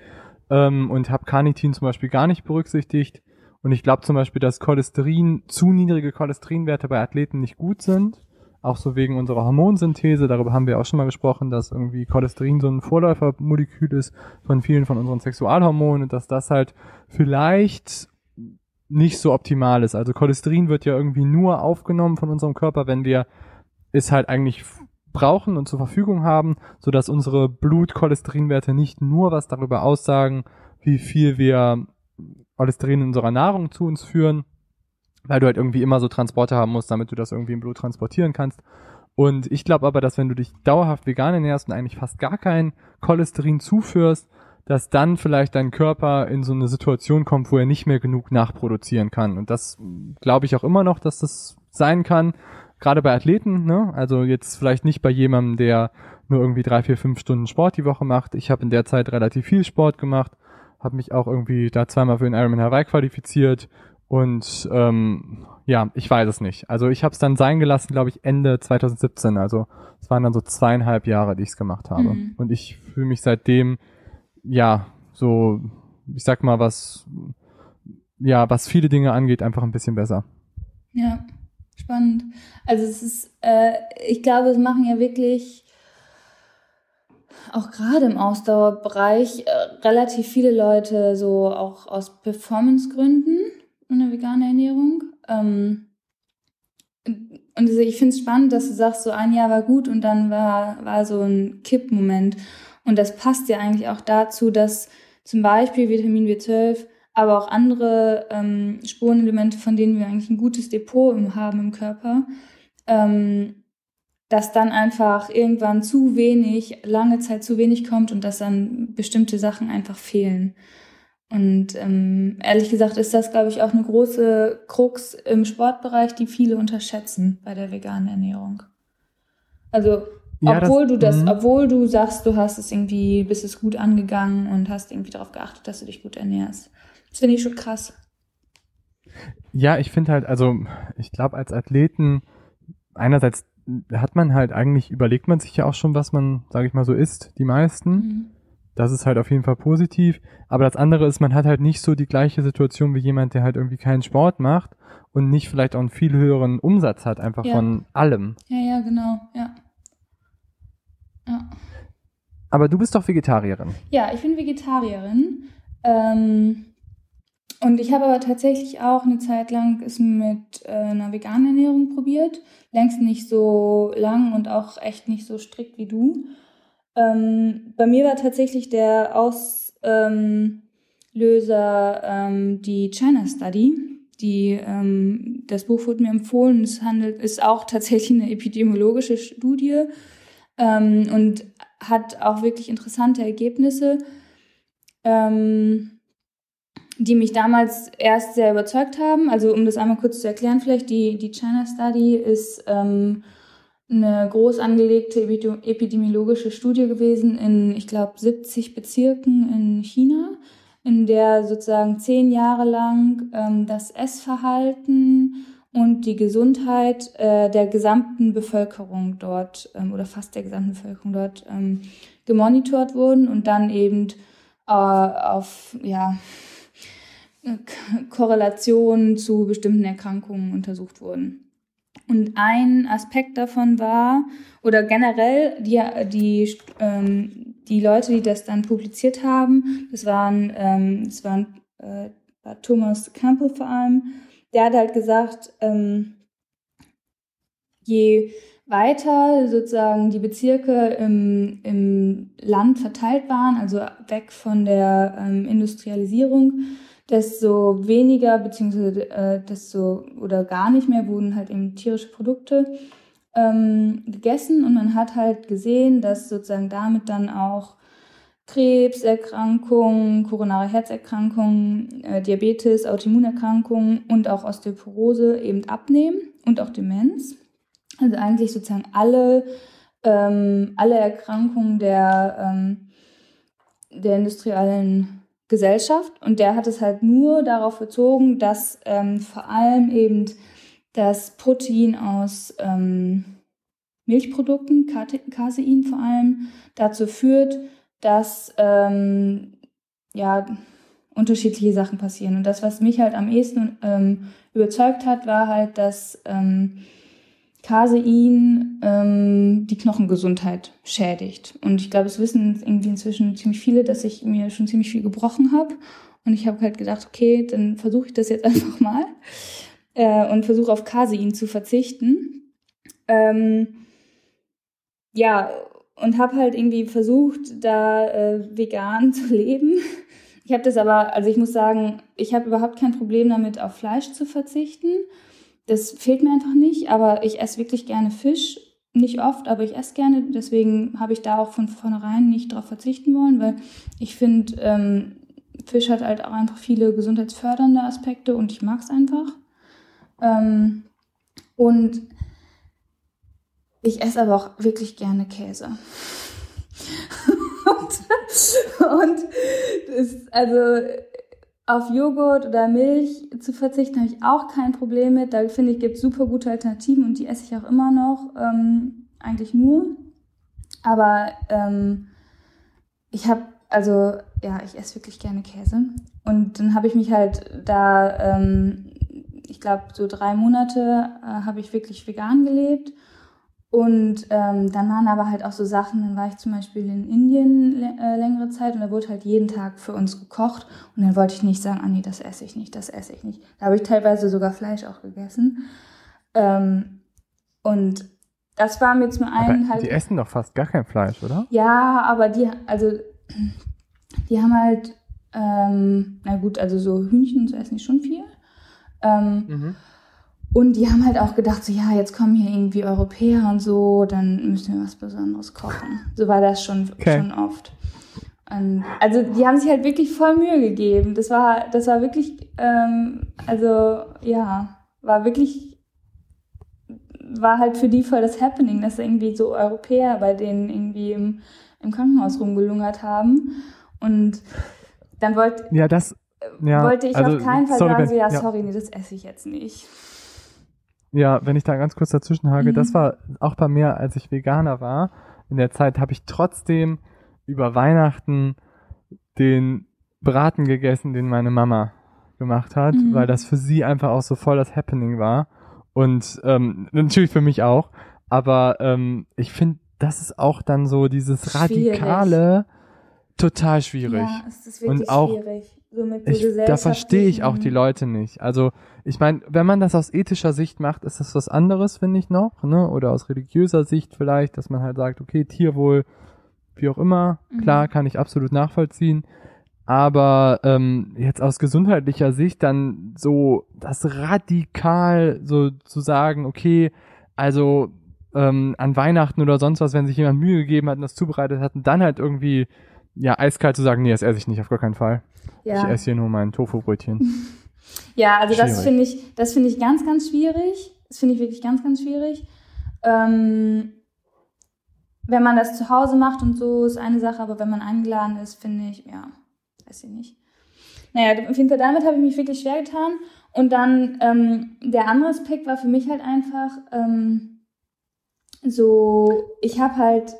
ähm, und habe Carnitin zum Beispiel gar nicht berücksichtigt. Und ich glaube zum Beispiel, dass Cholesterin, zu niedrige Cholesterinwerte bei Athleten nicht gut sind. Auch so wegen unserer Hormonsynthese. Darüber haben wir auch schon mal gesprochen, dass irgendwie Cholesterin so ein Vorläufermolekül ist von vielen von unseren Sexualhormonen und dass das halt vielleicht nicht so optimal ist. Also Cholesterin wird ja irgendwie nur aufgenommen von unserem Körper, wenn wir es halt eigentlich brauchen und zur Verfügung haben, so dass unsere Blutcholesterinwerte nicht nur was darüber aussagen, wie viel wir Cholesterin in unserer Nahrung zu uns führen, weil du halt irgendwie immer so Transporte haben musst, damit du das irgendwie im Blut transportieren kannst. Und ich glaube aber, dass wenn du dich dauerhaft vegan ernährst und eigentlich fast gar kein Cholesterin zuführst, dass dann vielleicht dein Körper in so eine Situation kommt, wo er nicht mehr genug nachproduzieren kann. Und das glaube ich auch immer noch, dass das sein kann. Gerade bei Athleten, ne? Also jetzt vielleicht nicht bei jemandem, der nur irgendwie drei, vier, fünf Stunden Sport die Woche macht. Ich habe in der Zeit relativ viel Sport gemacht, habe mich auch irgendwie da zweimal für den Ironman Hawaii qualifiziert und ähm, ja, ich weiß es nicht. Also ich habe es dann sein gelassen, glaube ich, Ende 2017. Also es waren dann so zweieinhalb Jahre, die ich es gemacht habe. Mhm. Und ich fühle mich seitdem ja, so, ich sag mal, was, ja, was viele Dinge angeht, einfach ein bisschen besser. Ja, spannend. Also es ist, äh, ich glaube, es machen ja wirklich auch gerade im Ausdauerbereich äh, relativ viele Leute so auch aus Performancegründen eine vegane Ernährung. Ähm, und ich finde es spannend, dass du sagst, so ein Jahr war gut und dann war, war so ein Kippmoment. Und das passt ja eigentlich auch dazu, dass zum Beispiel Vitamin B12, aber auch andere ähm, Spurenelemente, von denen wir eigentlich ein gutes Depot im, haben im Körper, ähm, dass dann einfach irgendwann zu wenig, lange Zeit zu wenig kommt und dass dann bestimmte Sachen einfach fehlen. Und ähm, ehrlich gesagt ist das, glaube ich, auch eine große Krux im Sportbereich, die viele unterschätzen bei der veganen Ernährung. Also ja, obwohl das, du das, mh. obwohl du sagst, du hast es irgendwie, bist es gut angegangen und hast irgendwie darauf geachtet, dass du dich gut ernährst. Das finde ich schon krass. Ja, ich finde halt, also ich glaube als Athleten einerseits hat man halt eigentlich, überlegt man sich ja auch schon, was man, sage ich mal, so isst, die meisten. Mhm. Das ist halt auf jeden Fall positiv. Aber das andere ist, man hat halt nicht so die gleiche Situation wie jemand, der halt irgendwie keinen Sport macht und nicht vielleicht auch einen viel höheren Umsatz hat, einfach Ja. von allem. Ja, ja, genau, ja. Ja. Aber du bist doch Vegetarierin. Ja, ich bin Vegetarierin. Ähm, und ich habe aber tatsächlich auch eine Zeit lang es mit äh, einer veganen Ernährung probiert. Längst nicht so lang und auch echt nicht so strikt wie du. Ähm, bei mir war tatsächlich der Auslöser ähm, die China Study. Die, ähm, das Buch wurde mir empfohlen. Es handelt, ist auch tatsächlich eine epidemiologische Studie ähm, und hat auch wirklich interessante Ergebnisse, ähm, die mich damals erst sehr überzeugt haben. Also um das einmal kurz zu erklären, vielleicht die, die China Study ist ähm, eine groß angelegte epi- epidemiologische Studie gewesen in, ich glaube, 70 Bezirken in China, in der sozusagen zehn Jahre lang ähm, das Essverhalten und die Gesundheit äh, der gesamten Bevölkerung dort ähm, oder fast der gesamten Bevölkerung dort ähm, gemonitort wurden und dann eben äh, auf ja, Korrelationen zu bestimmten Erkrankungen untersucht wurden. Und ein Aspekt davon war, oder generell die, die, ähm, die Leute, die das dann publiziert haben, das waren, ähm, das waren äh, war Thomas Campbell vor allem, der hat halt gesagt, ähm, je weiter sozusagen die Bezirke im, im Land verteilt waren, also weg von der ähm, Industrialisierung, desto weniger beziehungsweise äh, desto oder gar nicht mehr wurden halt eben tierische Produkte ähm, gegessen und man hat halt gesehen, dass sozusagen damit dann auch Krebserkrankungen, koronare Herzerkrankungen, äh, Diabetes, Autoimmunerkrankungen und auch Osteoporose eben abnehmen und auch Demenz. Also eigentlich sozusagen alle, ähm, alle Erkrankungen der, ähm, der industriellen Gesellschaft. Und der hat es halt nur darauf bezogen, dass ähm, vor allem eben das Protein aus ähm, Milchprodukten, Casein vor allem, dazu führt, dass ähm, ja, unterschiedliche Sachen passieren. Und das, was mich halt am ehesten ähm, überzeugt hat, war halt, dass ähm, Casein ähm, die Knochengesundheit schädigt. Und ich glaube, es wissen irgendwie inzwischen ziemlich viele, dass ich mir schon ziemlich viel gebrochen habe. Und ich habe halt gedacht, okay, dann versuche ich das jetzt einfach mal äh, und versuche auf Casein zu verzichten. Ähm, ja, und habe halt irgendwie versucht, da äh, vegan zu leben. Ich habe das aber, also ich muss sagen, ich habe überhaupt kein Problem damit, auf Fleisch zu verzichten. Das fehlt mir einfach nicht, aber ich esse wirklich gerne Fisch. Nicht oft, aber ich esse gerne. Deswegen habe ich da auch von vornherein nicht drauf verzichten wollen, weil ich finde, ähm, Fisch hat halt auch einfach viele gesundheitsfördernde Aspekte und ich mag es einfach. Ähm, und ich esse aber auch wirklich gerne Käse. und und das, also auf Joghurt oder Milch zu verzichten, habe ich auch kein Problem mit. Da finde ich, gibt es super gute Alternativen und die esse ich auch immer noch. Ähm, eigentlich nur. Aber ähm, ich habe, also ja, ich esse wirklich gerne Käse. Und dann habe ich mich halt da, ähm, ich glaube, so drei Monate äh, habe ich wirklich vegan gelebt. Und ähm, dann waren aber halt auch so Sachen, dann war ich zum Beispiel in Indien äh, längere Zeit und da wurde halt jeden Tag für uns gekocht. Und dann wollte ich nicht sagen, ah nee, das esse ich nicht, das esse ich nicht. Da habe ich teilweise sogar Fleisch auch gegessen. Ähm, und das war mir zum einen Aber halt. die essen doch fast gar kein Fleisch, oder? Ja, aber die, also, die haben halt, ähm, na gut, also so Hühnchen und so essen die schon viel. Ähm, Mhm. Und die haben halt auch gedacht, so, ja, jetzt kommen hier irgendwie Europäer und so, dann müssen wir was Besonderes kochen. So war das schon, Okay. schon oft. Und, also die haben sich halt wirklich voll Mühe gegeben. Das war, das war wirklich, ähm, also ja, war wirklich, war halt für die voll das Happening, dass irgendwie so Europäer bei denen irgendwie im, im Krankenhaus rumgelungert haben. Und dann wollte Ja, das. Ja, wollte ich also, auf keinen Fall sorry, sagen, so, ja, ja. sorry, nee, das esse ich jetzt nicht. Ja, wenn ich da ganz kurz dazwischen hake, Mhm. das war auch bei mir, als ich Veganer war. In der Zeit habe ich trotzdem über Weihnachten den Braten gegessen, den meine Mama gemacht hat, Mhm. weil das für sie einfach auch so voll das Happening war. Und ähm, natürlich für mich auch. Aber ähm, ich finde, das ist auch dann so dieses Schwierig. Radikale total schwierig. Ja, es ist wirklich Und auch- schwierig. Ich, da verstehe ich auch die Leute nicht. Also ich meine, wenn man das aus ethischer Sicht macht, ist das was anderes, finde ich noch, ne? Oder aus religiöser Sicht vielleicht, dass man halt sagt, okay, Tierwohl, wie auch immer, Mhm. klar, kann ich absolut nachvollziehen. Aber ähm, jetzt aus gesundheitlicher Sicht dann so das radikal so zu sagen, okay, also ähm, an Weihnachten oder sonst was, wenn sich jemand Mühe gegeben hat und das zubereitet hat, und dann halt irgendwie ja eiskalt zu sagen, nee, das esse ich nicht, auf gar keinen Fall. Ich Ja, esse hier nur mein Tofu-Brötchen. ja also das Schwierig. finde ich, das finde ich ganz, ganz schwierig. Das finde ich wirklich ganz, ganz schwierig. Ähm, wenn man das zu Hause macht und so, ist eine Sache, aber wenn man eingeladen ist, finde ich, ja, weiß ich nicht. Naja, auf jeden Fall damit habe ich mich wirklich schwer getan. Und dann ähm, der andere Aspekt war für mich halt einfach ähm, so, ich habe halt,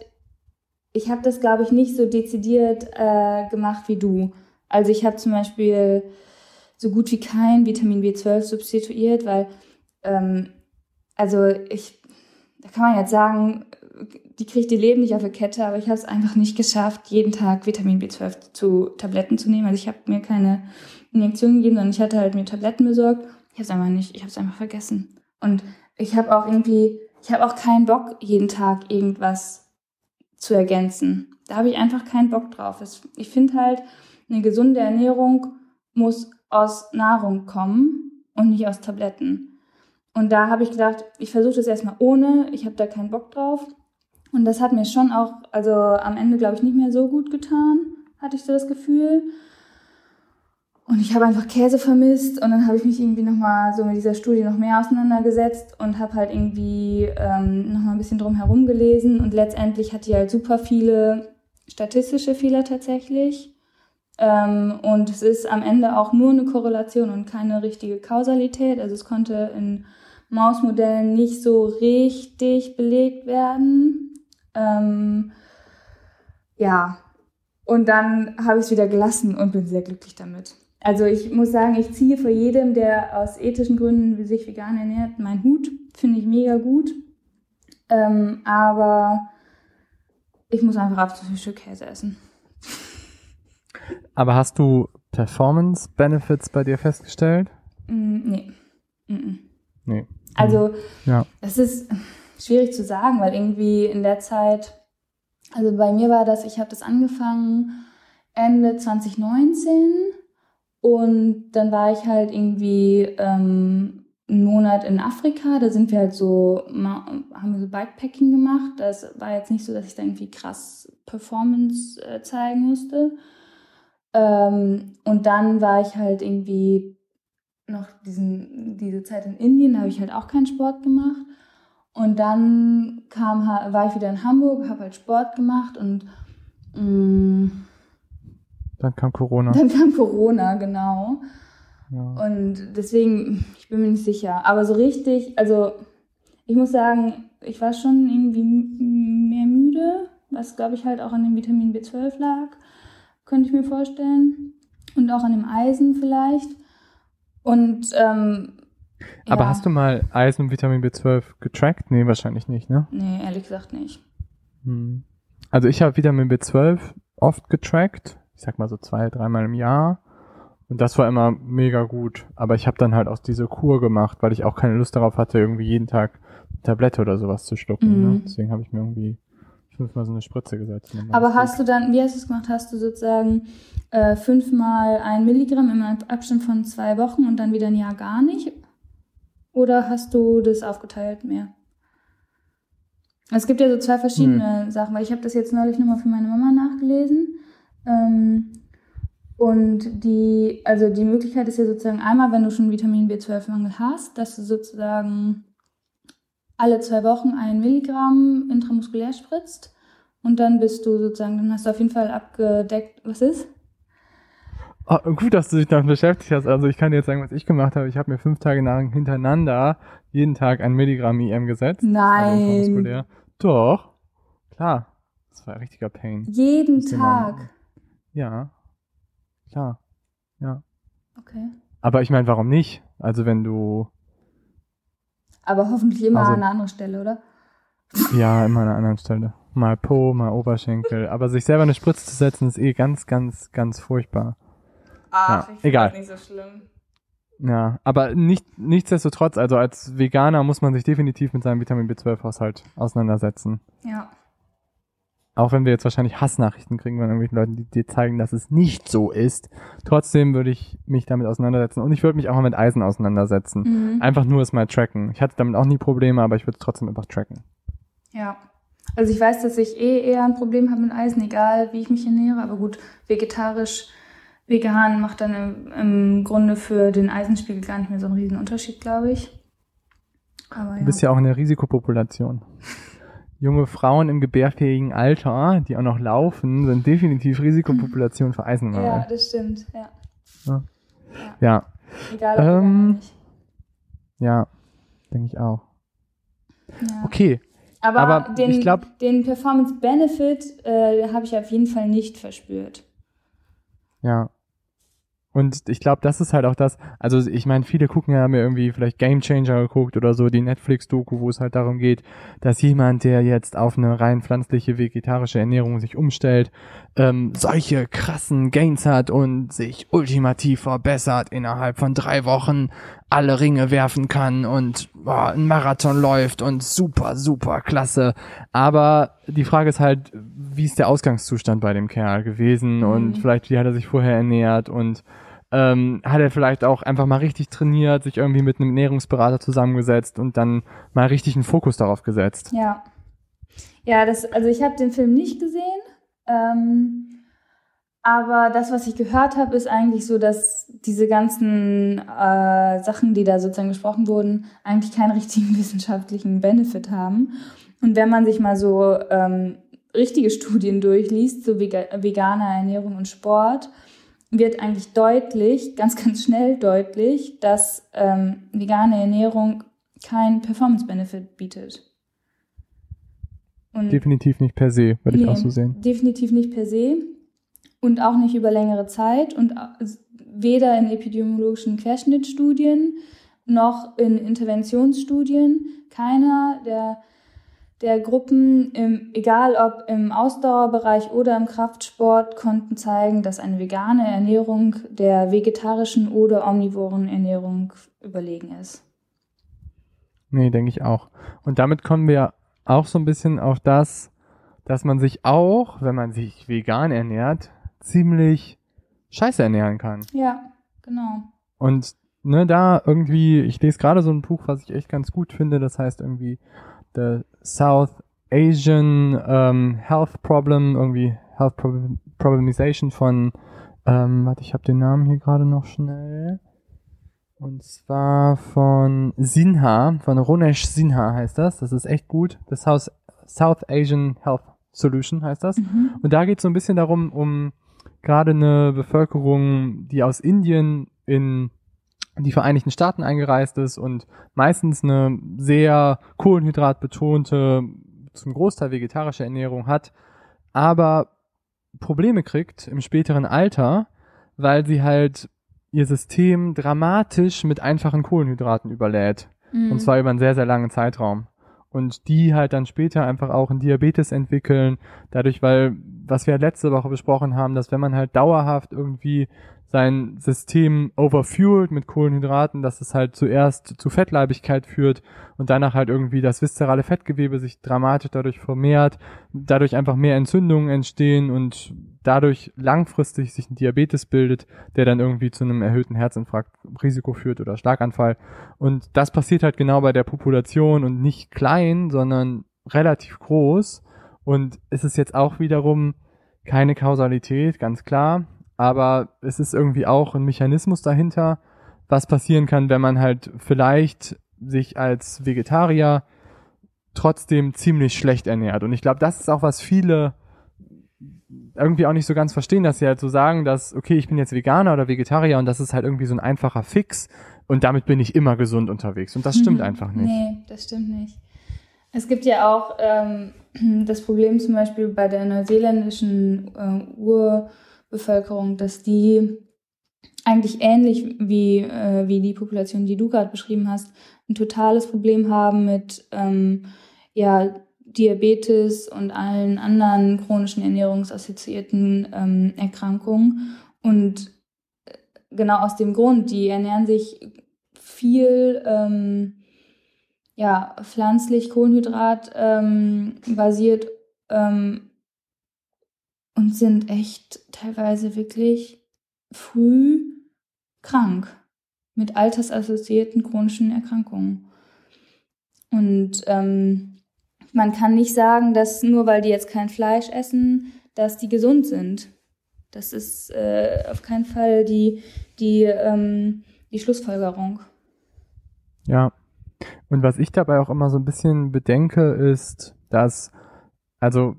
ich habe das glaube ich nicht so dezidiert äh, gemacht wie du. Also ich habe zum Beispiel so gut wie kein Vitamin B12 substituiert, weil ähm, also ich, da kann man jetzt sagen, die kriegt ihr Leben nicht auf der Kette, aber ich habe es einfach nicht geschafft, jeden Tag Vitamin B12 zu Tabletten zu nehmen. Also ich habe mir keine Injektion gegeben, sondern ich hatte halt mir Tabletten besorgt. Ich habe es einfach nicht, ich habe es einfach vergessen. Und ich habe auch irgendwie, ich habe auch keinen Bock, jeden Tag irgendwas zu ergänzen. Da habe ich einfach keinen Bock drauf. Ich finde halt, eine gesunde Ernährung muss aus Nahrung kommen und nicht aus Tabletten. Und da habe ich gedacht, ich versuche das erstmal ohne, ich habe da keinen Bock drauf. Und das hat mir schon auch, also am Ende, glaube ich, nicht mehr so gut getan, hatte ich so das Gefühl. Und ich habe einfach Käse vermisst und dann habe ich mich irgendwie nochmal so mit dieser Studie noch mehr auseinandergesetzt und habe halt irgendwie ähm, nochmal ein bisschen drum herum gelesen und letztendlich hat die halt super viele statistische Fehler tatsächlich. Ähm, und es ist am Ende auch nur eine Korrelation und keine richtige Kausalität. Also es konnte in Mausmodellen nicht so richtig belegt werden. Ähm, ja, und dann habe ich es wieder gelassen und bin sehr glücklich damit. Also ich muss sagen, ich ziehe vor jedem, der aus ethischen Gründen sich vegan ernährt, meinen Hut. Finde ich mega gut. Ähm, aber ich muss einfach ab und zu ein Stück Käse essen. Aber hast du Performance-Benefits bei dir festgestellt? Mm, nee. Mm -mm. Nee. Also Ja. Das ist schwierig zu sagen, weil irgendwie in der Zeit, also bei mir war das, ich habe das angefangen Ende 2019 und dann war ich halt irgendwie ähm, einen Monat in Afrika. Da sind wir halt so, haben wir so Bikepacking gemacht. Das war jetzt nicht so, dass ich da irgendwie krass Performance äh, zeigen musste. Ähm, und dann war ich halt irgendwie noch diesen, diese Zeit in Indien, da habe ich halt auch keinen Sport gemacht. Und dann kam, war ich wieder in Hamburg, habe halt Sport gemacht und mh, Dann kam Corona. dann kam Corona, genau. Ja. Und deswegen, ich bin mir nicht sicher. Aber so richtig, also ich muss sagen, ich war schon irgendwie mehr müde, was glaube ich halt auch an dem Vitamin B12 lag, könnte ich mir vorstellen. Und auch an dem Eisen vielleicht. Und ähm, Aber ja. hast du mal Eisen und Vitamin B12 getrackt? Nee, wahrscheinlich nicht, ne? Nee, ehrlich gesagt nicht. Hm. Also ich habe Vitamin B12 oft getrackt. Ich sag mal so zwei, dreimal im Jahr. Und das war immer mega gut. Aber ich habe dann halt auch diese Kur gemacht, weil ich auch keine Lust darauf hatte, irgendwie jeden Tag eine Tablette oder sowas zu schlucken. Mhm. Ne? Deswegen habe ich mir irgendwie fünfmal so eine Spritze gesetzt. Aber hast gut. du dann, wie hast du es gemacht? Hast du sozusagen äh, fünfmal ein Milligramm im Abstand von zwei Wochen und dann wieder ein Jahr gar nicht? Oder hast du das aufgeteilt mehr? Es gibt ja so zwei verschiedene Sachen, weil ich habe das jetzt neulich nochmal für meine Mama nachgelesen. Ähm, und die, also die Möglichkeit ist ja sozusagen einmal, wenn du schon Vitamin B12-Mangel hast, dass du sozusagen alle zwei Wochen ein Milligramm intramuskulär spritzt. Und dann bist du sozusagen, dann hast du auf jeden Fall abgedeckt, was ist? Oh, gut, dass du dich damit beschäftigt hast. Also ich kann dir jetzt sagen, was ich gemacht habe. Ich habe mir fünf Tage lang hintereinander jeden Tag ein Milligramm IM gesetzt. Also Nein. Doch. Klar. Das war ein richtiger Pain. Jeden Tag. Ja. Klar. Ja. Okay. Aber ich meine, warum nicht? Also wenn du, Aber hoffentlich immer Also- an einer anderen Stelle, oder? ja, immer an einer anderen Stelle. Mal Po, mal Oberschenkel. Aber sich selber eine Spritze zu setzen, ist eh ganz, ganz, ganz furchtbar. Ach, Ja, ich egal. nicht so schlimm. Ja, aber nicht, nichtsdestotrotz, also als Veganer muss man sich definitiv mit seinem Vitamin B12-Haushalt auseinandersetzen. Ja. Auch wenn wir jetzt wahrscheinlich Hassnachrichten kriegen von irgendwelchen Leuten, die dir zeigen, dass es nicht so ist. Trotzdem würde ich mich damit auseinandersetzen. Und ich würde mich auch mal mit Eisen auseinandersetzen. Mhm. Einfach nur es mal tracken. Ich hatte damit auch nie Probleme, aber ich würde es trotzdem einfach tracken. Ja. Also ich weiß, dass ich eh eher ein Problem habe mit Eisen, egal wie ich mich ernähre. Aber gut, vegetarisch, vegan macht dann im, im Grunde für den Eisenspiegel gar nicht mehr so einen riesen Unterschied, glaube ich. Aber Du ja. bist ja auch in der Risikopopulation. Junge Frauen im gebärfähigen Alter, die auch noch laufen, sind definitiv Risikopopulation für ja, Eisenmangel. das stimmt. Ja. Ja. ja. Ja, Egal, ob Ähm, nicht. ja, denke ich auch. Ja. Okay, Aber, aber den, ich glaub- den Performance Benefit äh, habe ich auf jeden Fall nicht verspürt. Ja. Und ich glaube, das ist halt auch das, also ich meine, viele gucken ja, haben ja irgendwie vielleicht Game Changer geguckt oder so, die Netflix-Doku, wo es halt darum geht, dass jemand, der jetzt auf eine rein pflanzliche, vegetarische Ernährung sich umstellt, ähm, solche krassen Gains hat und sich ultimativ verbessert, innerhalb von drei Wochen alle Ringe werfen kann und boah, einen Marathon läuft und super, super klasse. Aber die Frage ist halt, wie ist der Ausgangszustand bei dem Kerl gewesen und Mhm. vielleicht wie hat er sich vorher ernährt und ähm, hat er vielleicht auch einfach mal richtig trainiert, sich irgendwie mit einem Ernährungsberater zusammengesetzt und dann mal richtig einen Fokus darauf gesetzt. Ja. Ja, das, also ich habe den Film nicht gesehen. Ähm, aber das, was ich gehört habe, ist eigentlich so, dass diese ganzen äh, Sachen, die da sozusagen gesprochen wurden, eigentlich keinen richtigen wissenschaftlichen Benefit haben. Und wenn man sich mal so ähm, richtige Studien durchliest, so vega veganer Ernährung und Sport, wird eigentlich deutlich, ganz, ganz schnell deutlich, dass ähm, vegane Ernährung keinen Performance-Benefit bietet. Und Definitiv nicht per se, würde ich Nee, auch so sehen. Definitiv nicht per se und auch nicht über längere Zeit und weder in epidemiologischen Querschnittstudien noch in Interventionsstudien. Keiner der, der Gruppen, im, egal ob im Ausdauerbereich oder im Kraftsport, konnten zeigen, dass eine vegane Ernährung der vegetarischen oder omnivoren Ernährung überlegen ist. Nee, denke ich auch. Und damit kommen wir auch so ein bisschen auf das, dass man sich auch, wenn man sich vegan ernährt, ziemlich scheiße ernähren kann. Ja, genau. Und ne, da irgendwie, ich lese gerade so ein Buch, was ich echt ganz gut finde, das heißt irgendwie The South Asian ähm, Health Problem, irgendwie Health Problem, Problemization von, ähm, warte, ich habe den Namen hier gerade noch schnell. Und zwar von Sinha, von Ronesh Sinha heißt das. Das ist echt gut. Das South, South Asian Health Solution heißt das. Mhm. Und da geht es so ein bisschen darum, um gerade eine Bevölkerung, die aus Indien in die Vereinigten Staaten eingereist ist und meistens eine sehr kohlenhydratbetonte, zum Großteil vegetarische Ernährung hat, aber Probleme kriegt im späteren Alter, weil sie halt ihr System dramatisch mit einfachen Kohlenhydraten überlädt. Mhm. Und zwar über einen sehr, sehr langen Zeitraum. Und die halt dann später einfach auch einen Diabetes entwickeln. Dadurch, weil, was wir letzte Woche besprochen haben, dass wenn man halt dauerhaft irgendwie sein System overfuelt mit Kohlenhydraten, dass es halt zuerst zu Fettleibigkeit führt und danach halt irgendwie das viszerale Fettgewebe sich dramatisch dadurch vermehrt, dadurch einfach mehr Entzündungen entstehen und dadurch langfristig sich ein Diabetes bildet, der dann irgendwie zu einem erhöhten Herzinfarktrisiko führt oder Schlaganfall. Und das passiert halt genau bei der Population und nicht klein, sondern relativ groß. Und es ist jetzt auch wiederum keine Kausalität, ganz klar. Aber es ist irgendwie auch ein Mechanismus dahinter, was passieren kann, wenn man halt vielleicht sich als Vegetarier trotzdem ziemlich schlecht ernährt. Und ich glaube, das ist auch, was viele irgendwie auch nicht so ganz verstehen, dass sie halt so sagen, dass, okay, ich bin jetzt Veganer oder Vegetarier und das ist halt irgendwie so ein einfacher Fix und damit bin ich immer gesund unterwegs. Und das stimmt Mhm. einfach nicht. Nee, das stimmt nicht. Es gibt ja auch ähm, das Problem zum Beispiel bei der neuseeländischen äh, Urbevölkerung, dass die eigentlich ähnlich wie, äh, wie die Population, die du gerade beschrieben hast, ein totales Problem haben mit ähm, ja, Diabetes und allen anderen chronischen ernährungsassoziierten ähm, Erkrankungen. Und äh, genau aus dem Grund, die ernähren sich viel ähm, ja, pflanzlich, Kohlenhydrat ähm, ähm, und sind echt teilweise wirklich früh krank mit altersassoziierten chronischen Erkrankungen. Und ähm, man kann nicht sagen, dass nur weil die jetzt kein Fleisch essen, dass die gesund sind. Das ist äh, auf keinen Fall die, die, ähm, die Schlussfolgerung. Ja. Und was ich dabei auch immer so ein bisschen bedenke, ist, dass, also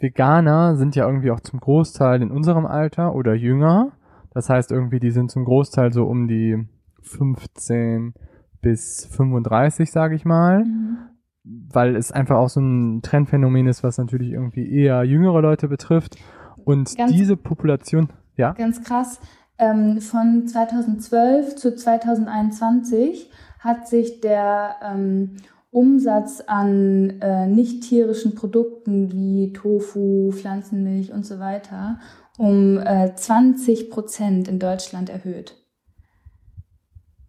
Veganer sind ja irgendwie auch zum Großteil in unserem Alter oder jünger. Das heißt irgendwie, die sind zum Großteil so um die 15 bis 35, sage ich mal. Weil es einfach auch so ein Trendphänomen ist, was natürlich irgendwie eher jüngere Leute betrifft. Und Ganz- diese Population, ja, Ganz krass. Ähm, von 2012 zu 2021 hat sich der ähm, Umsatz an äh, nicht tierischen Produkten wie Tofu, Pflanzenmilch und so weiter um äh, 20 Prozent in Deutschland erhöht.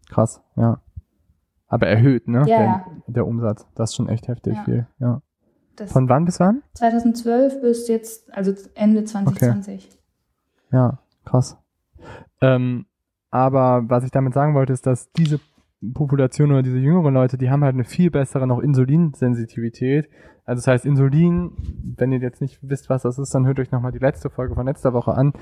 krass, ja. Aber erhöht, ne? Ja, der, der Umsatz. Das ist schon echt heftig Ja. viel, ja. Das Von wann bis wann? 2012 bis jetzt, also Ende 2020. Ja, krass. Ähm, aber was ich damit sagen wollte, ist, dass diese Population oder diese jüngeren Leute, die haben halt eine viel bessere noch Insulinsensitivität. Also das heißt, Insulin, wenn ihr jetzt nicht wisst, was das ist, dann hört euch nochmal die letzte Folge von letzter Woche an.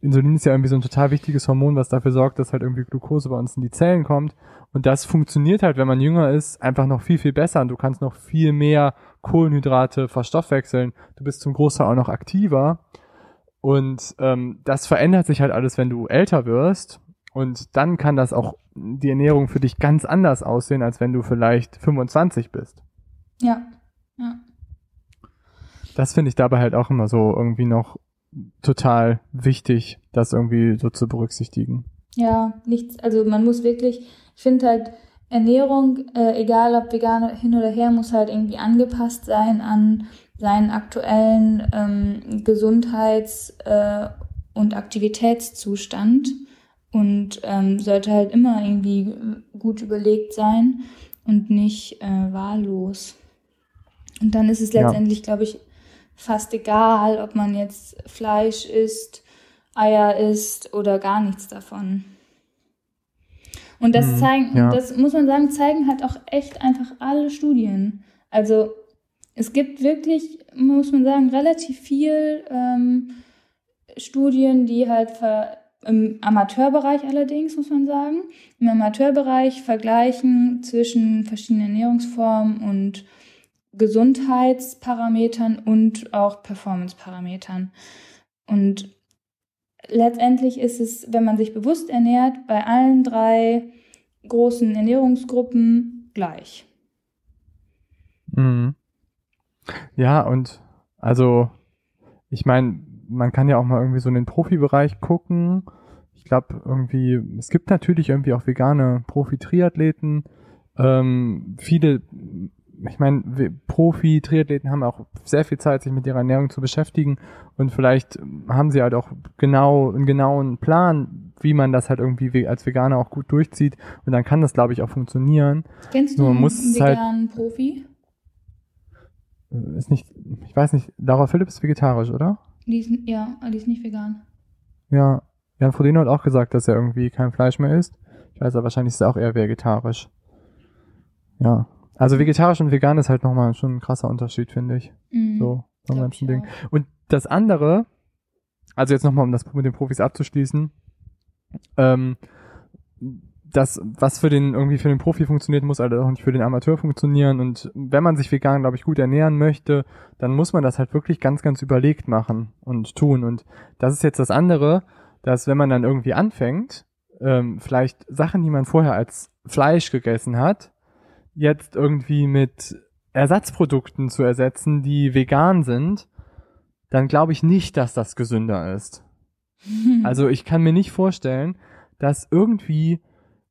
Insulin ist ja irgendwie so ein total wichtiges Hormon, was dafür sorgt, dass halt irgendwie Glucose bei uns in die Zellen kommt. Und das funktioniert halt, wenn man jünger ist, einfach noch viel, viel besser. Und du kannst noch viel mehr Kohlenhydrate verstoffwechseln. Du bist zum Großteil auch noch aktiver. Und ähm, das verändert sich halt alles, wenn du älter wirst. Und dann kann das auch die Ernährung für dich ganz anders aussehen, als wenn du vielleicht 25 bist. Ja, ja. Das finde ich dabei halt auch immer so irgendwie noch total wichtig, das irgendwie so zu berücksichtigen. Ja, nichts, also man muss wirklich, ich finde halt, Ernährung, äh, egal ob vegan hin oder her, muss halt irgendwie angepasst sein an seinen aktuellen ähm, Gesundheits- äh, und Aktivitätszustand und ähm, sollte halt immer irgendwie gut überlegt sein und nicht äh, wahllos. Und dann ist es Ja. letztendlich, glaube ich, fast egal, ob man jetzt Fleisch isst, Eier isst oder gar nichts davon. Und das Mhm, zeigen, ja. das muss man sagen, zeigen halt auch echt einfach alle Studien. Also es gibt wirklich, muss man sagen, relativ viel ähm, Studien, die halt ver im Amateurbereich allerdings, muss man sagen, im Amateurbereich vergleichen zwischen verschiedenen Ernährungsformen und Gesundheitsparametern und auch Performance-Parametern. Und letztendlich ist es, wenn man sich bewusst ernährt, bei allen drei großen Ernährungsgruppen gleich. Mhm. Ja, und also, ich meine, man kann ja auch mal irgendwie so in den Profibereich gucken. Ich glaube, irgendwie, es gibt natürlich irgendwie auch vegane Profi-Triathleten. Ähm, viele, ich meine, Profi-Triathleten haben auch sehr viel Zeit, sich mit ihrer Ernährung zu beschäftigen. Und vielleicht haben sie halt auch genau einen genauen Plan, wie man das halt irgendwie als Veganer auch gut durchzieht. Und dann kann das, glaube ich, auch funktionieren. Kennst du Nur einen halt- veganen Profi? Äh, Ist nicht, ich weiß nicht, Laura Philipp ist vegetarisch, oder? Die ist, ja, die ist nicht vegan. Ja, Jan Frodeno hat auch gesagt, dass er irgendwie kein Fleisch mehr isst. Ich weiß aber wahrscheinlich ist er auch eher vegetarisch. Ja. Also vegetarisch und vegan ist halt nochmal schon ein krasser Unterschied, finde ich. Mhm, So, ich Dingen. auch. Und das andere, also jetzt nochmal, um das mit den Profis abzuschließen, ähm, das, was für den irgendwie für den Profi funktioniert, muss halt auch nicht für den Amateur funktionieren. Und wenn man sich vegan, glaube ich, gut ernähren möchte, dann muss man das halt wirklich ganz, ganz überlegt machen und tun. Und das ist jetzt das andere, dass wenn man dann irgendwie anfängt, ähm, vielleicht Sachen, die man vorher als Fleisch gegessen hat, jetzt irgendwie mit Ersatzprodukten zu ersetzen, die vegan sind, dann glaube ich nicht, dass das gesünder ist. Also ich kann mir nicht vorstellen, dass irgendwie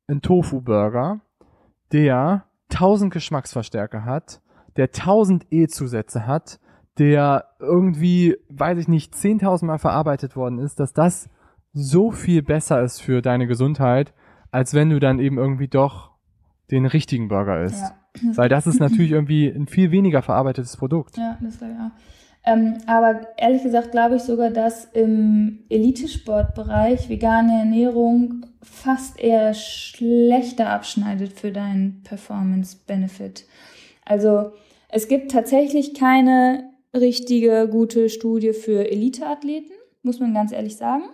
ein Tofu-Burger, der 1000 Geschmacksverstärker hat, der 1000 E-Zusätze hat, der irgendwie, weiß ich nicht, 10.000 Mal verarbeitet worden ist, dass das so viel besser ist für deine Gesundheit, als wenn du dann eben irgendwie doch den richtigen Burger isst. Ja. Weil das ist natürlich irgendwie ein viel weniger verarbeitetes Produkt. Ja, das ich auch. Ähm, aber ehrlich gesagt glaube ich sogar, dass im Elitesportbereich vegane Ernährung fast eher schlechter abschneidet für deinen Performance-Benefit. Also es gibt tatsächlich keine richtige gute Studie für Eliteathleten, muss man ganz ehrlich sagen.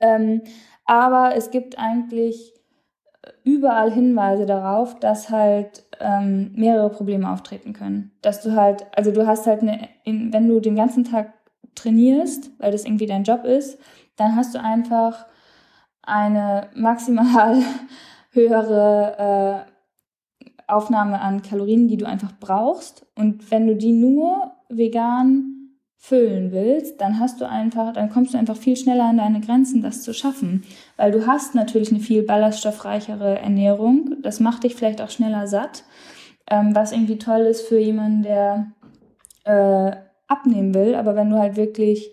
Ähm, aber es gibt eigentlich überall Hinweise darauf, dass halt ähm, mehrere Probleme auftreten können. Dass du halt, also du hast halt eine, in, wenn du den ganzen Tag trainierst, weil das irgendwie dein Job ist, dann hast du einfach eine maximal höhere äh, Aufnahme an Kalorien, die du einfach brauchst. Und wenn du die nur vegan füllen willst, dann hast du einfach, dann kommst du einfach viel schneller an deine Grenzen, das zu schaffen. Weil du hast natürlich eine viel ballaststoffreichere Ernährung. Das macht dich vielleicht auch schneller satt. Ähm, was irgendwie toll ist für jemanden, der äh, abnehmen will. Aber wenn du halt wirklich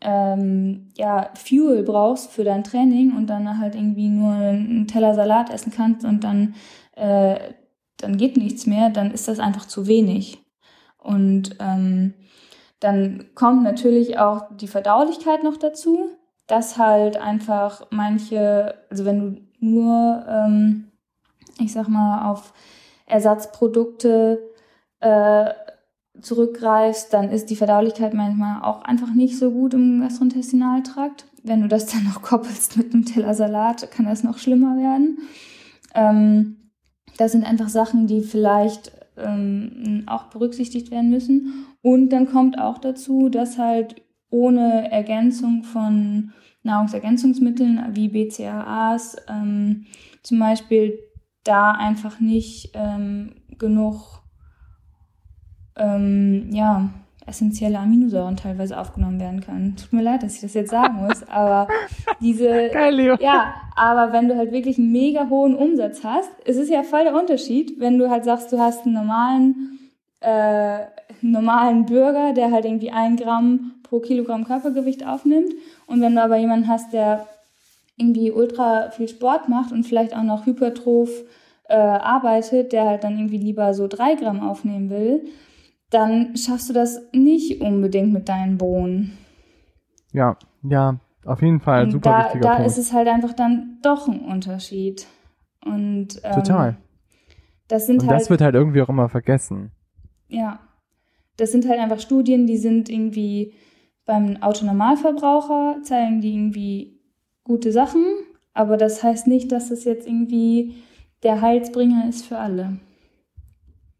ähm, ja, Fuel brauchst für dein Training und dann halt irgendwie nur einen Teller Salat essen kannst und dann, äh, dann geht nichts mehr, dann ist das einfach zu wenig. Und ähm, dann kommt natürlich auch die Verdaulichkeit noch dazu, dass halt einfach manche, also wenn du nur, ähm, ich sag mal, auf Ersatzprodukte äh, zurückgreifst, dann ist die Verdaulichkeit manchmal auch einfach nicht so gut im Gastrointestinaltrakt. Wenn du das dann noch koppelst mit einem Teller Salat, kann das noch schlimmer werden. Ähm, das sind einfach Sachen, die vielleicht ähm, auch berücksichtigt werden müssen. Und dann kommt auch dazu, dass halt ohne Ergänzung von Nahrungsergänzungsmitteln wie BCAAs ähm, zum Beispiel da einfach nicht ähm, genug ähm, ja, essentielle Aminosäuren teilweise aufgenommen werden können. Tut mir leid, dass ich das jetzt sagen muss, aber diese Geil, Leo. ja, aber wenn du halt wirklich einen mega hohen Umsatz hast, es ist ja voll der Unterschied, wenn du halt sagst, du hast einen normalen äh, normalen Bürger, der halt irgendwie ein Gramm pro Kilogramm Körpergewicht aufnimmt und wenn du aber jemanden hast, der irgendwie ultra viel Sport macht und vielleicht auch noch hypertroph äh, arbeitet, der halt dann irgendwie lieber so drei Gramm aufnehmen will, dann schaffst du das nicht unbedingt mit deinen Bohnen. Ja, ja, auf jeden Fall, und super da, wichtiger da Punkt. ist es halt einfach dann doch ein Unterschied. Und ähm, Total. Das sind und halt, das wird halt irgendwie auch immer vergessen. Ja, das sind halt einfach Studien, die sind irgendwie beim Autonormalverbraucher zeigen die irgendwie gute Sachen, aber das heißt nicht, dass es jetzt irgendwie der Heilsbringer ist für alle.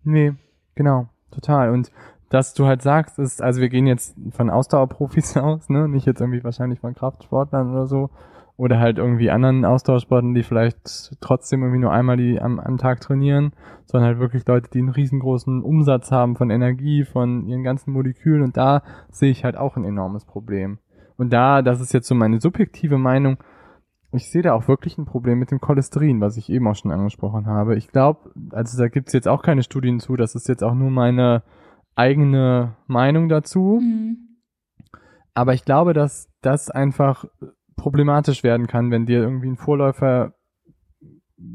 Nee, genau. Total. Und dass du halt sagst, ist, also wir gehen jetzt von Ausdauerprofis aus, ne? Nicht jetzt irgendwie wahrscheinlich von Kraftsportlern oder so. Oder halt irgendwie anderen Ausdauersportlern, die vielleicht trotzdem irgendwie nur einmal die am, am Tag trainieren, sondern halt wirklich Leute, die einen riesengroßen Umsatz haben von Energie, von ihren ganzen Molekülen. Und da sehe ich halt auch ein enormes Problem. Und da, das ist jetzt so meine subjektive Meinung, ich sehe da auch wirklich ein Problem mit dem Cholesterin, was ich eben auch schon angesprochen habe. Ich glaube, also da gibt's jetzt auch keine Studien zu, das ist jetzt auch nur meine eigene Meinung dazu. Mhm. Aber ich glaube, dass das einfach problematisch werden kann, wenn dir irgendwie ein Vorläufer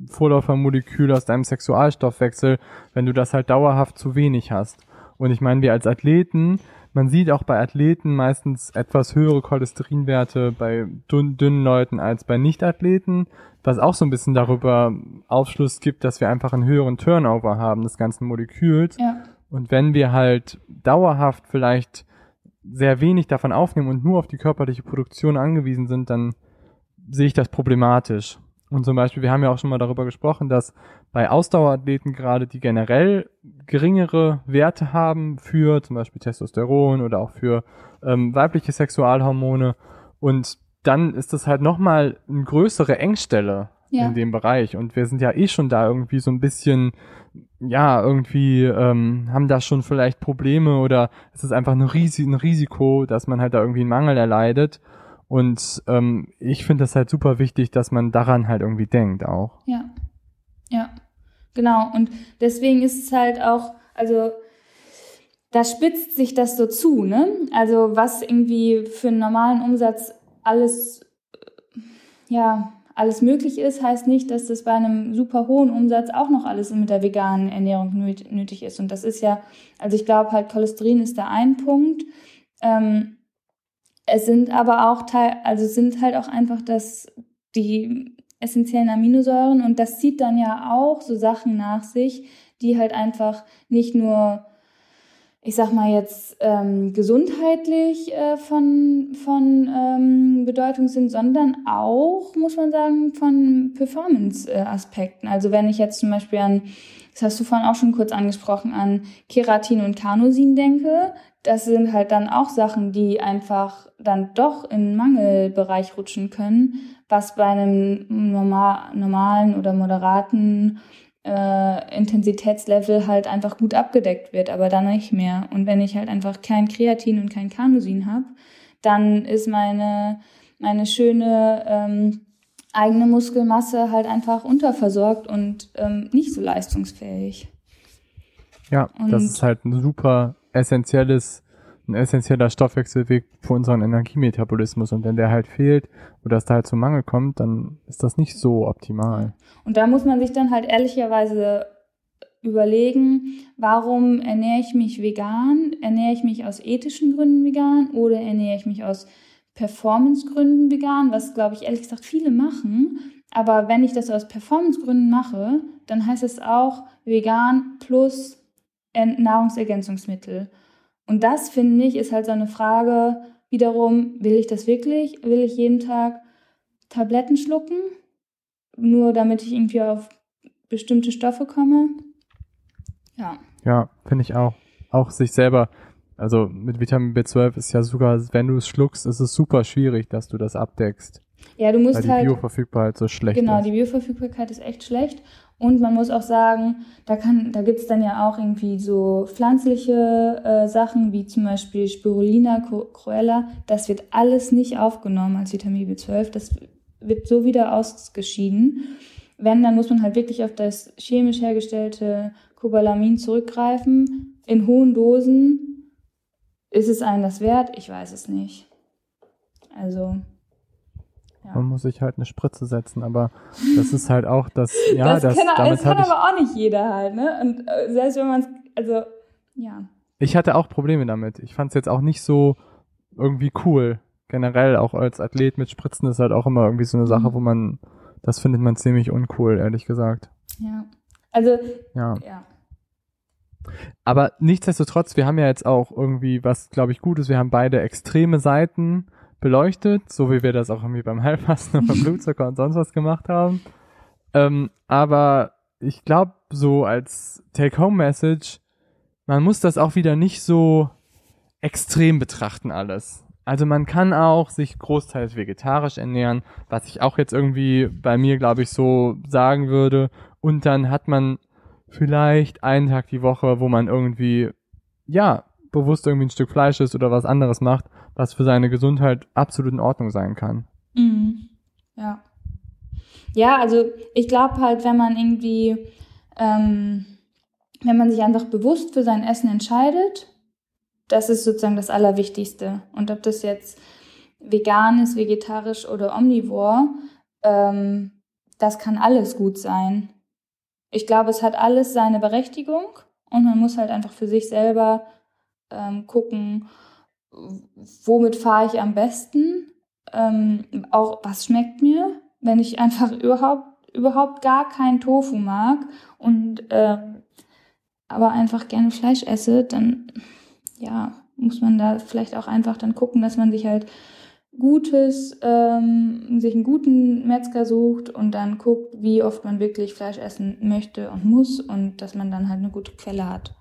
Vorläufermolekül aus deinem Sexualstoffwechsel, wenn du das halt dauerhaft zu wenig hast. Und ich meine, wir als Athleten, man sieht auch bei Athleten meistens etwas höhere Cholesterinwerte bei dünn, dünnen Leuten als bei Nichtathleten, was auch so ein bisschen darüber Aufschluss gibt, dass wir einfach einen höheren Turnover haben des ganzen Moleküls. Ja. Und wenn wir halt dauerhaft vielleicht sehr wenig davon aufnehmen und nur auf die körperliche Produktion angewiesen sind, dann sehe ich das problematisch. Und zum Beispiel, wir haben ja auch schon mal darüber gesprochen, dass bei Ausdauerathleten gerade, die generell geringere Werte haben für zum Beispiel Testosteron oder auch für ähm, weibliche Sexualhormone. Und dann ist das halt nochmal eine größere Engstelle ja. in dem Bereich. Und wir sind ja eh schon da irgendwie so ein bisschen, ja, irgendwie ähm, haben da schon vielleicht Probleme oder es ist einfach ein, Risi ein Risiko, dass man halt da irgendwie einen Mangel erleidet. Und ähm, ich finde das halt super wichtig, dass man daran halt irgendwie denkt auch. Ja. Ja. Genau. Und deswegen ist es halt auch, also da spitzt sich das so zu, ne? Also was irgendwie für einen normalen Umsatz alles, ja, alles möglich ist, heißt nicht, dass das bei einem super hohen Umsatz auch noch alles mit der veganen Ernährung nötig ist. Und das ist ja, also ich glaube halt, Cholesterin ist da ein Punkt. Ähm, es sind aber auch Teil, also sind halt auch einfach das, die essentiellen Aminosäuren und das zieht dann ja auch so Sachen nach sich, die halt einfach nicht nur, ich sag mal jetzt, ähm, gesundheitlich äh, von, von ähm, Bedeutung sind, sondern auch, muss man sagen, von Performance-Aspekten. Also wenn ich jetzt zum Beispiel an, das hast du vorhin auch schon kurz angesprochen, an Keratin und Carnosin denke, das sind halt dann auch Sachen, die einfach dann doch in den Mangelbereich rutschen können, was bei einem normal, normalen oder moderaten äh, Intensitätslevel halt einfach gut abgedeckt wird, aber dann nicht mehr. Und wenn ich halt einfach kein Kreatin und kein Carnosin habe, dann ist meine, meine schöne ähm, eigene Muskelmasse halt einfach unterversorgt und ähm, nicht so leistungsfähig. Ja, und das ist halt ein super essentielles, ein essentieller Stoffwechselweg für unseren Energiemetabolismus. Und wenn der halt fehlt oder es da halt zum Mangel kommt, dann ist das nicht so optimal. Und da muss man sich dann halt ehrlicherweise überlegen, warum ernähre ich mich vegan? Ernähre ich mich aus ethischen Gründen vegan oder ernähre ich mich aus Performancegründen vegan? Was, glaube ich, ehrlich gesagt viele machen. Aber wenn ich das aus Performancegründen mache, dann heißt es auch vegan plus Nahrungsergänzungsmittel. Und das, finde ich, ist halt so eine Frage, wiederum, will ich das wirklich? Will ich jeden Tag Tabletten schlucken? Nur damit ich irgendwie auf bestimmte Stoffe komme? Ja. Ja, finde ich auch. Auch sich selber, also mit Vitamin B12 ist ja sogar, wenn du es schluckst, ist es super schwierig, dass du das abdeckst. Ja, du musst weil die halt. Die Bioverfügbarkeit so schlecht genau, ist. Genau, die Bioverfügbarkeit ist echt schlecht. Und man muss auch sagen, da, da gibt es dann ja auch irgendwie so pflanzliche äh, Sachen, wie zum Beispiel Spirulina cruella. Das wird alles nicht aufgenommen als Vitamin B12. Das wird so wieder ausgeschieden. Wenn, dann muss man halt wirklich auf das chemisch hergestellte Cobalamin zurückgreifen. In hohen Dosen. Ist es einem das wert? Ich weiß es nicht. Also, ja. Man muss sich halt eine Spritze setzen, aber das ist halt auch das, ja, das, das, kann, damit das kann ich, aber auch nicht jeder halt, ne? Und äh, selbst wenn man es, also, ja. Ich hatte auch Probleme damit. Ich fand es jetzt auch nicht so irgendwie cool. Generell auch als Athlet mit Spritzen ist halt auch immer irgendwie so eine Sache, mhm. wo man, das findet man ziemlich uncool, ehrlich gesagt. Ja. Also, ja. ja. Aber nichtsdestotrotz, wir haben ja jetzt auch irgendwie was, glaube ich, Gutes. Wir haben beide extreme Seiten beleuchtet, so wie wir das auch irgendwie beim Heilfasten und beim Blutzucker und sonst was gemacht haben. Ähm, aber ich glaube, so als Take-Home-Message, man muss das auch wieder nicht so extrem betrachten alles. Also man kann auch sich großteils vegetarisch ernähren, was ich auch jetzt irgendwie bei mir, glaube ich, so sagen würde. Und dann hat man vielleicht einen Tag die Woche, wo man irgendwie, ja, bewusst irgendwie ein Stück Fleisch isst oder was anderes macht, was für seine Gesundheit absolut in Ordnung sein kann. Mhm. Ja. Ja, also ich glaube halt, wenn man irgendwie, ähm, wenn man sich einfach bewusst für sein Essen entscheidet, das ist sozusagen das Allerwichtigste. Und ob das jetzt vegan ist, vegetarisch oder omnivor, ähm, das kann alles gut sein. Ich glaube, es hat alles seine Berechtigung und man muss halt einfach für sich selber ähm, gucken, womit fahre ich am besten, ähm, auch was schmeckt mir, wenn ich einfach überhaupt überhaupt gar keinen Tofu mag und ähm, aber einfach gerne Fleisch esse, dann ja muss man da vielleicht auch einfach dann gucken, dass man sich halt Gutes, ähm, sich einen guten Metzger sucht und dann guckt, wie oft man wirklich Fleisch essen möchte und muss und dass man dann halt eine gute Quelle hat.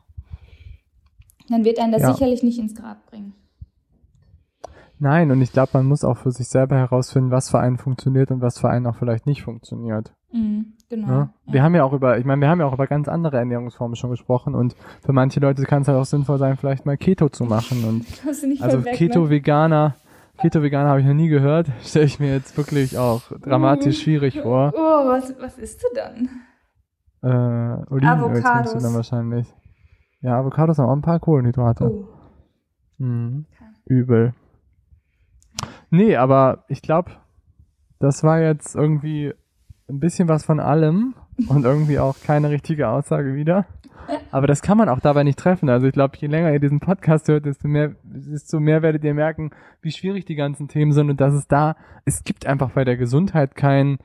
Dann wird einen das Ja. sicherlich nicht ins Grab bringen. Nein, und ich glaube, man muss auch für sich selber herausfinden, was für einen funktioniert und was für einen auch vielleicht nicht funktioniert. Mhm, genau. Ne? Wir haben ja auch über, ich meine, wir haben ja auch über ganz andere Ernährungsformen schon gesprochen und für manche Leute kann es halt auch sinnvoll sein, vielleicht mal Keto zu machen und also ne? Keto-Veganer, Keto-Veganer habe ich noch nie gehört, stelle ich mir jetzt wirklich auch dramatisch Mhm. schwierig vor. Oh, was, was isst du dann? Äh, Olivenöl trinkst du dann wahrscheinlich. Ja, Avocados haben auch ein paar Kohlenhydrate. Oh. Mhm. Okay. Übel. Nee, aber ich glaube, das war jetzt irgendwie ein bisschen was von allem und irgendwie auch keine richtige Aussage wieder. Aber das kann man auch dabei nicht treffen. Also ich glaube, je länger ihr diesen Podcast hört, desto mehr, desto mehr werdet ihr merken, wie schwierig die ganzen Themen sind und dass es da, es gibt einfach bei der Gesundheit kein,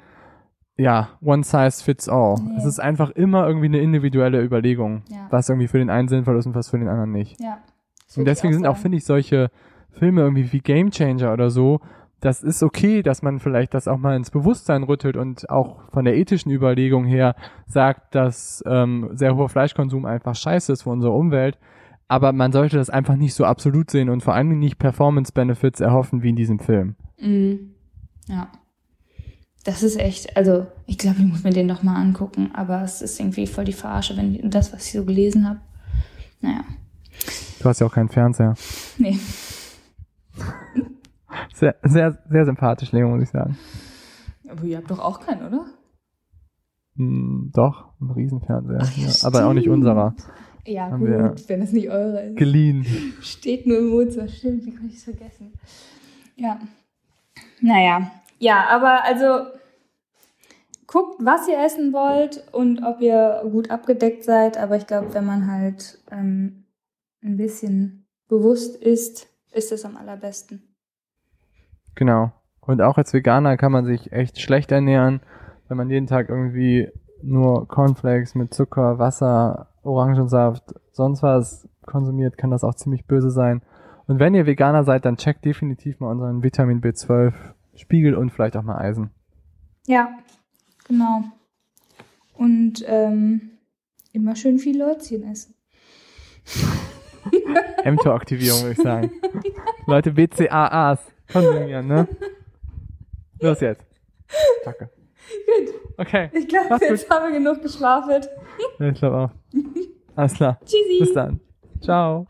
ja, one size fits all. Nee. Es ist einfach immer irgendwie eine individuelle Überlegung, Ja. was irgendwie für den einen sinnvoll ist und was für den anderen nicht. Ja. Und deswegen sind auch, finde ich, solche Filme irgendwie wie Game Changer oder so, das ist okay, dass man vielleicht das auch mal ins Bewusstsein rüttelt und auch von der ethischen Überlegung her sagt, dass ähm, sehr hoher Fleischkonsum einfach scheiße ist für unsere Umwelt. Aber man sollte das einfach nicht so absolut sehen und vor allen Dingen nicht Performance-Benefits erhoffen wie in diesem Film. Mhm. Ja. Das ist echt, also ich glaube, ich muss mir den doch mal angucken, aber es ist irgendwie voll die Verarsche, wenn ich, das, was ich so gelesen habe. Naja, Du hast ja auch keinen Fernseher. nee. Sehr, sehr, sehr sympathisch, Leo, muss ich sagen. Aber ihr habt doch auch keinen, oder? Hm, doch, ein Riesenfernseher. Ach ja, ja, aber auch nicht unserer. Ja, Haben gut, wir- wenn es nicht eure ist. Geliehen. Steht nur im Wohnzimmer, stimmt, wie konnte ich es vergessen? Ja. Naja, ja, aber also guckt, was ihr essen wollt und ob ihr gut abgedeckt seid, aber ich glaube, wenn man halt ähm, ein bisschen bewusst ist, ist es am allerbesten. Genau. Und auch als Veganer kann man sich echt schlecht ernähren, wenn man jeden Tag irgendwie nur Cornflakes mit Zucker, Wasser, Orangensaft, sonst was konsumiert, kann das auch ziemlich böse sein. Und wenn ihr Veganer seid, dann checkt definitiv mal unseren Vitamin B12 Spiegel und vielleicht auch mal Eisen. Ja, genau. Und ähm, immer schön viel Leutzchen essen. mTOR-Aktivierung, würde ich sagen. Leute, BCAAs konsumieren, ne? Los jetzt. Danke. Gut, Okay. ich glaube, jetzt haben wir genug geschwafelt. Ich glaube auch. Alles klar. Tschüssi. Bis dann. Ciao.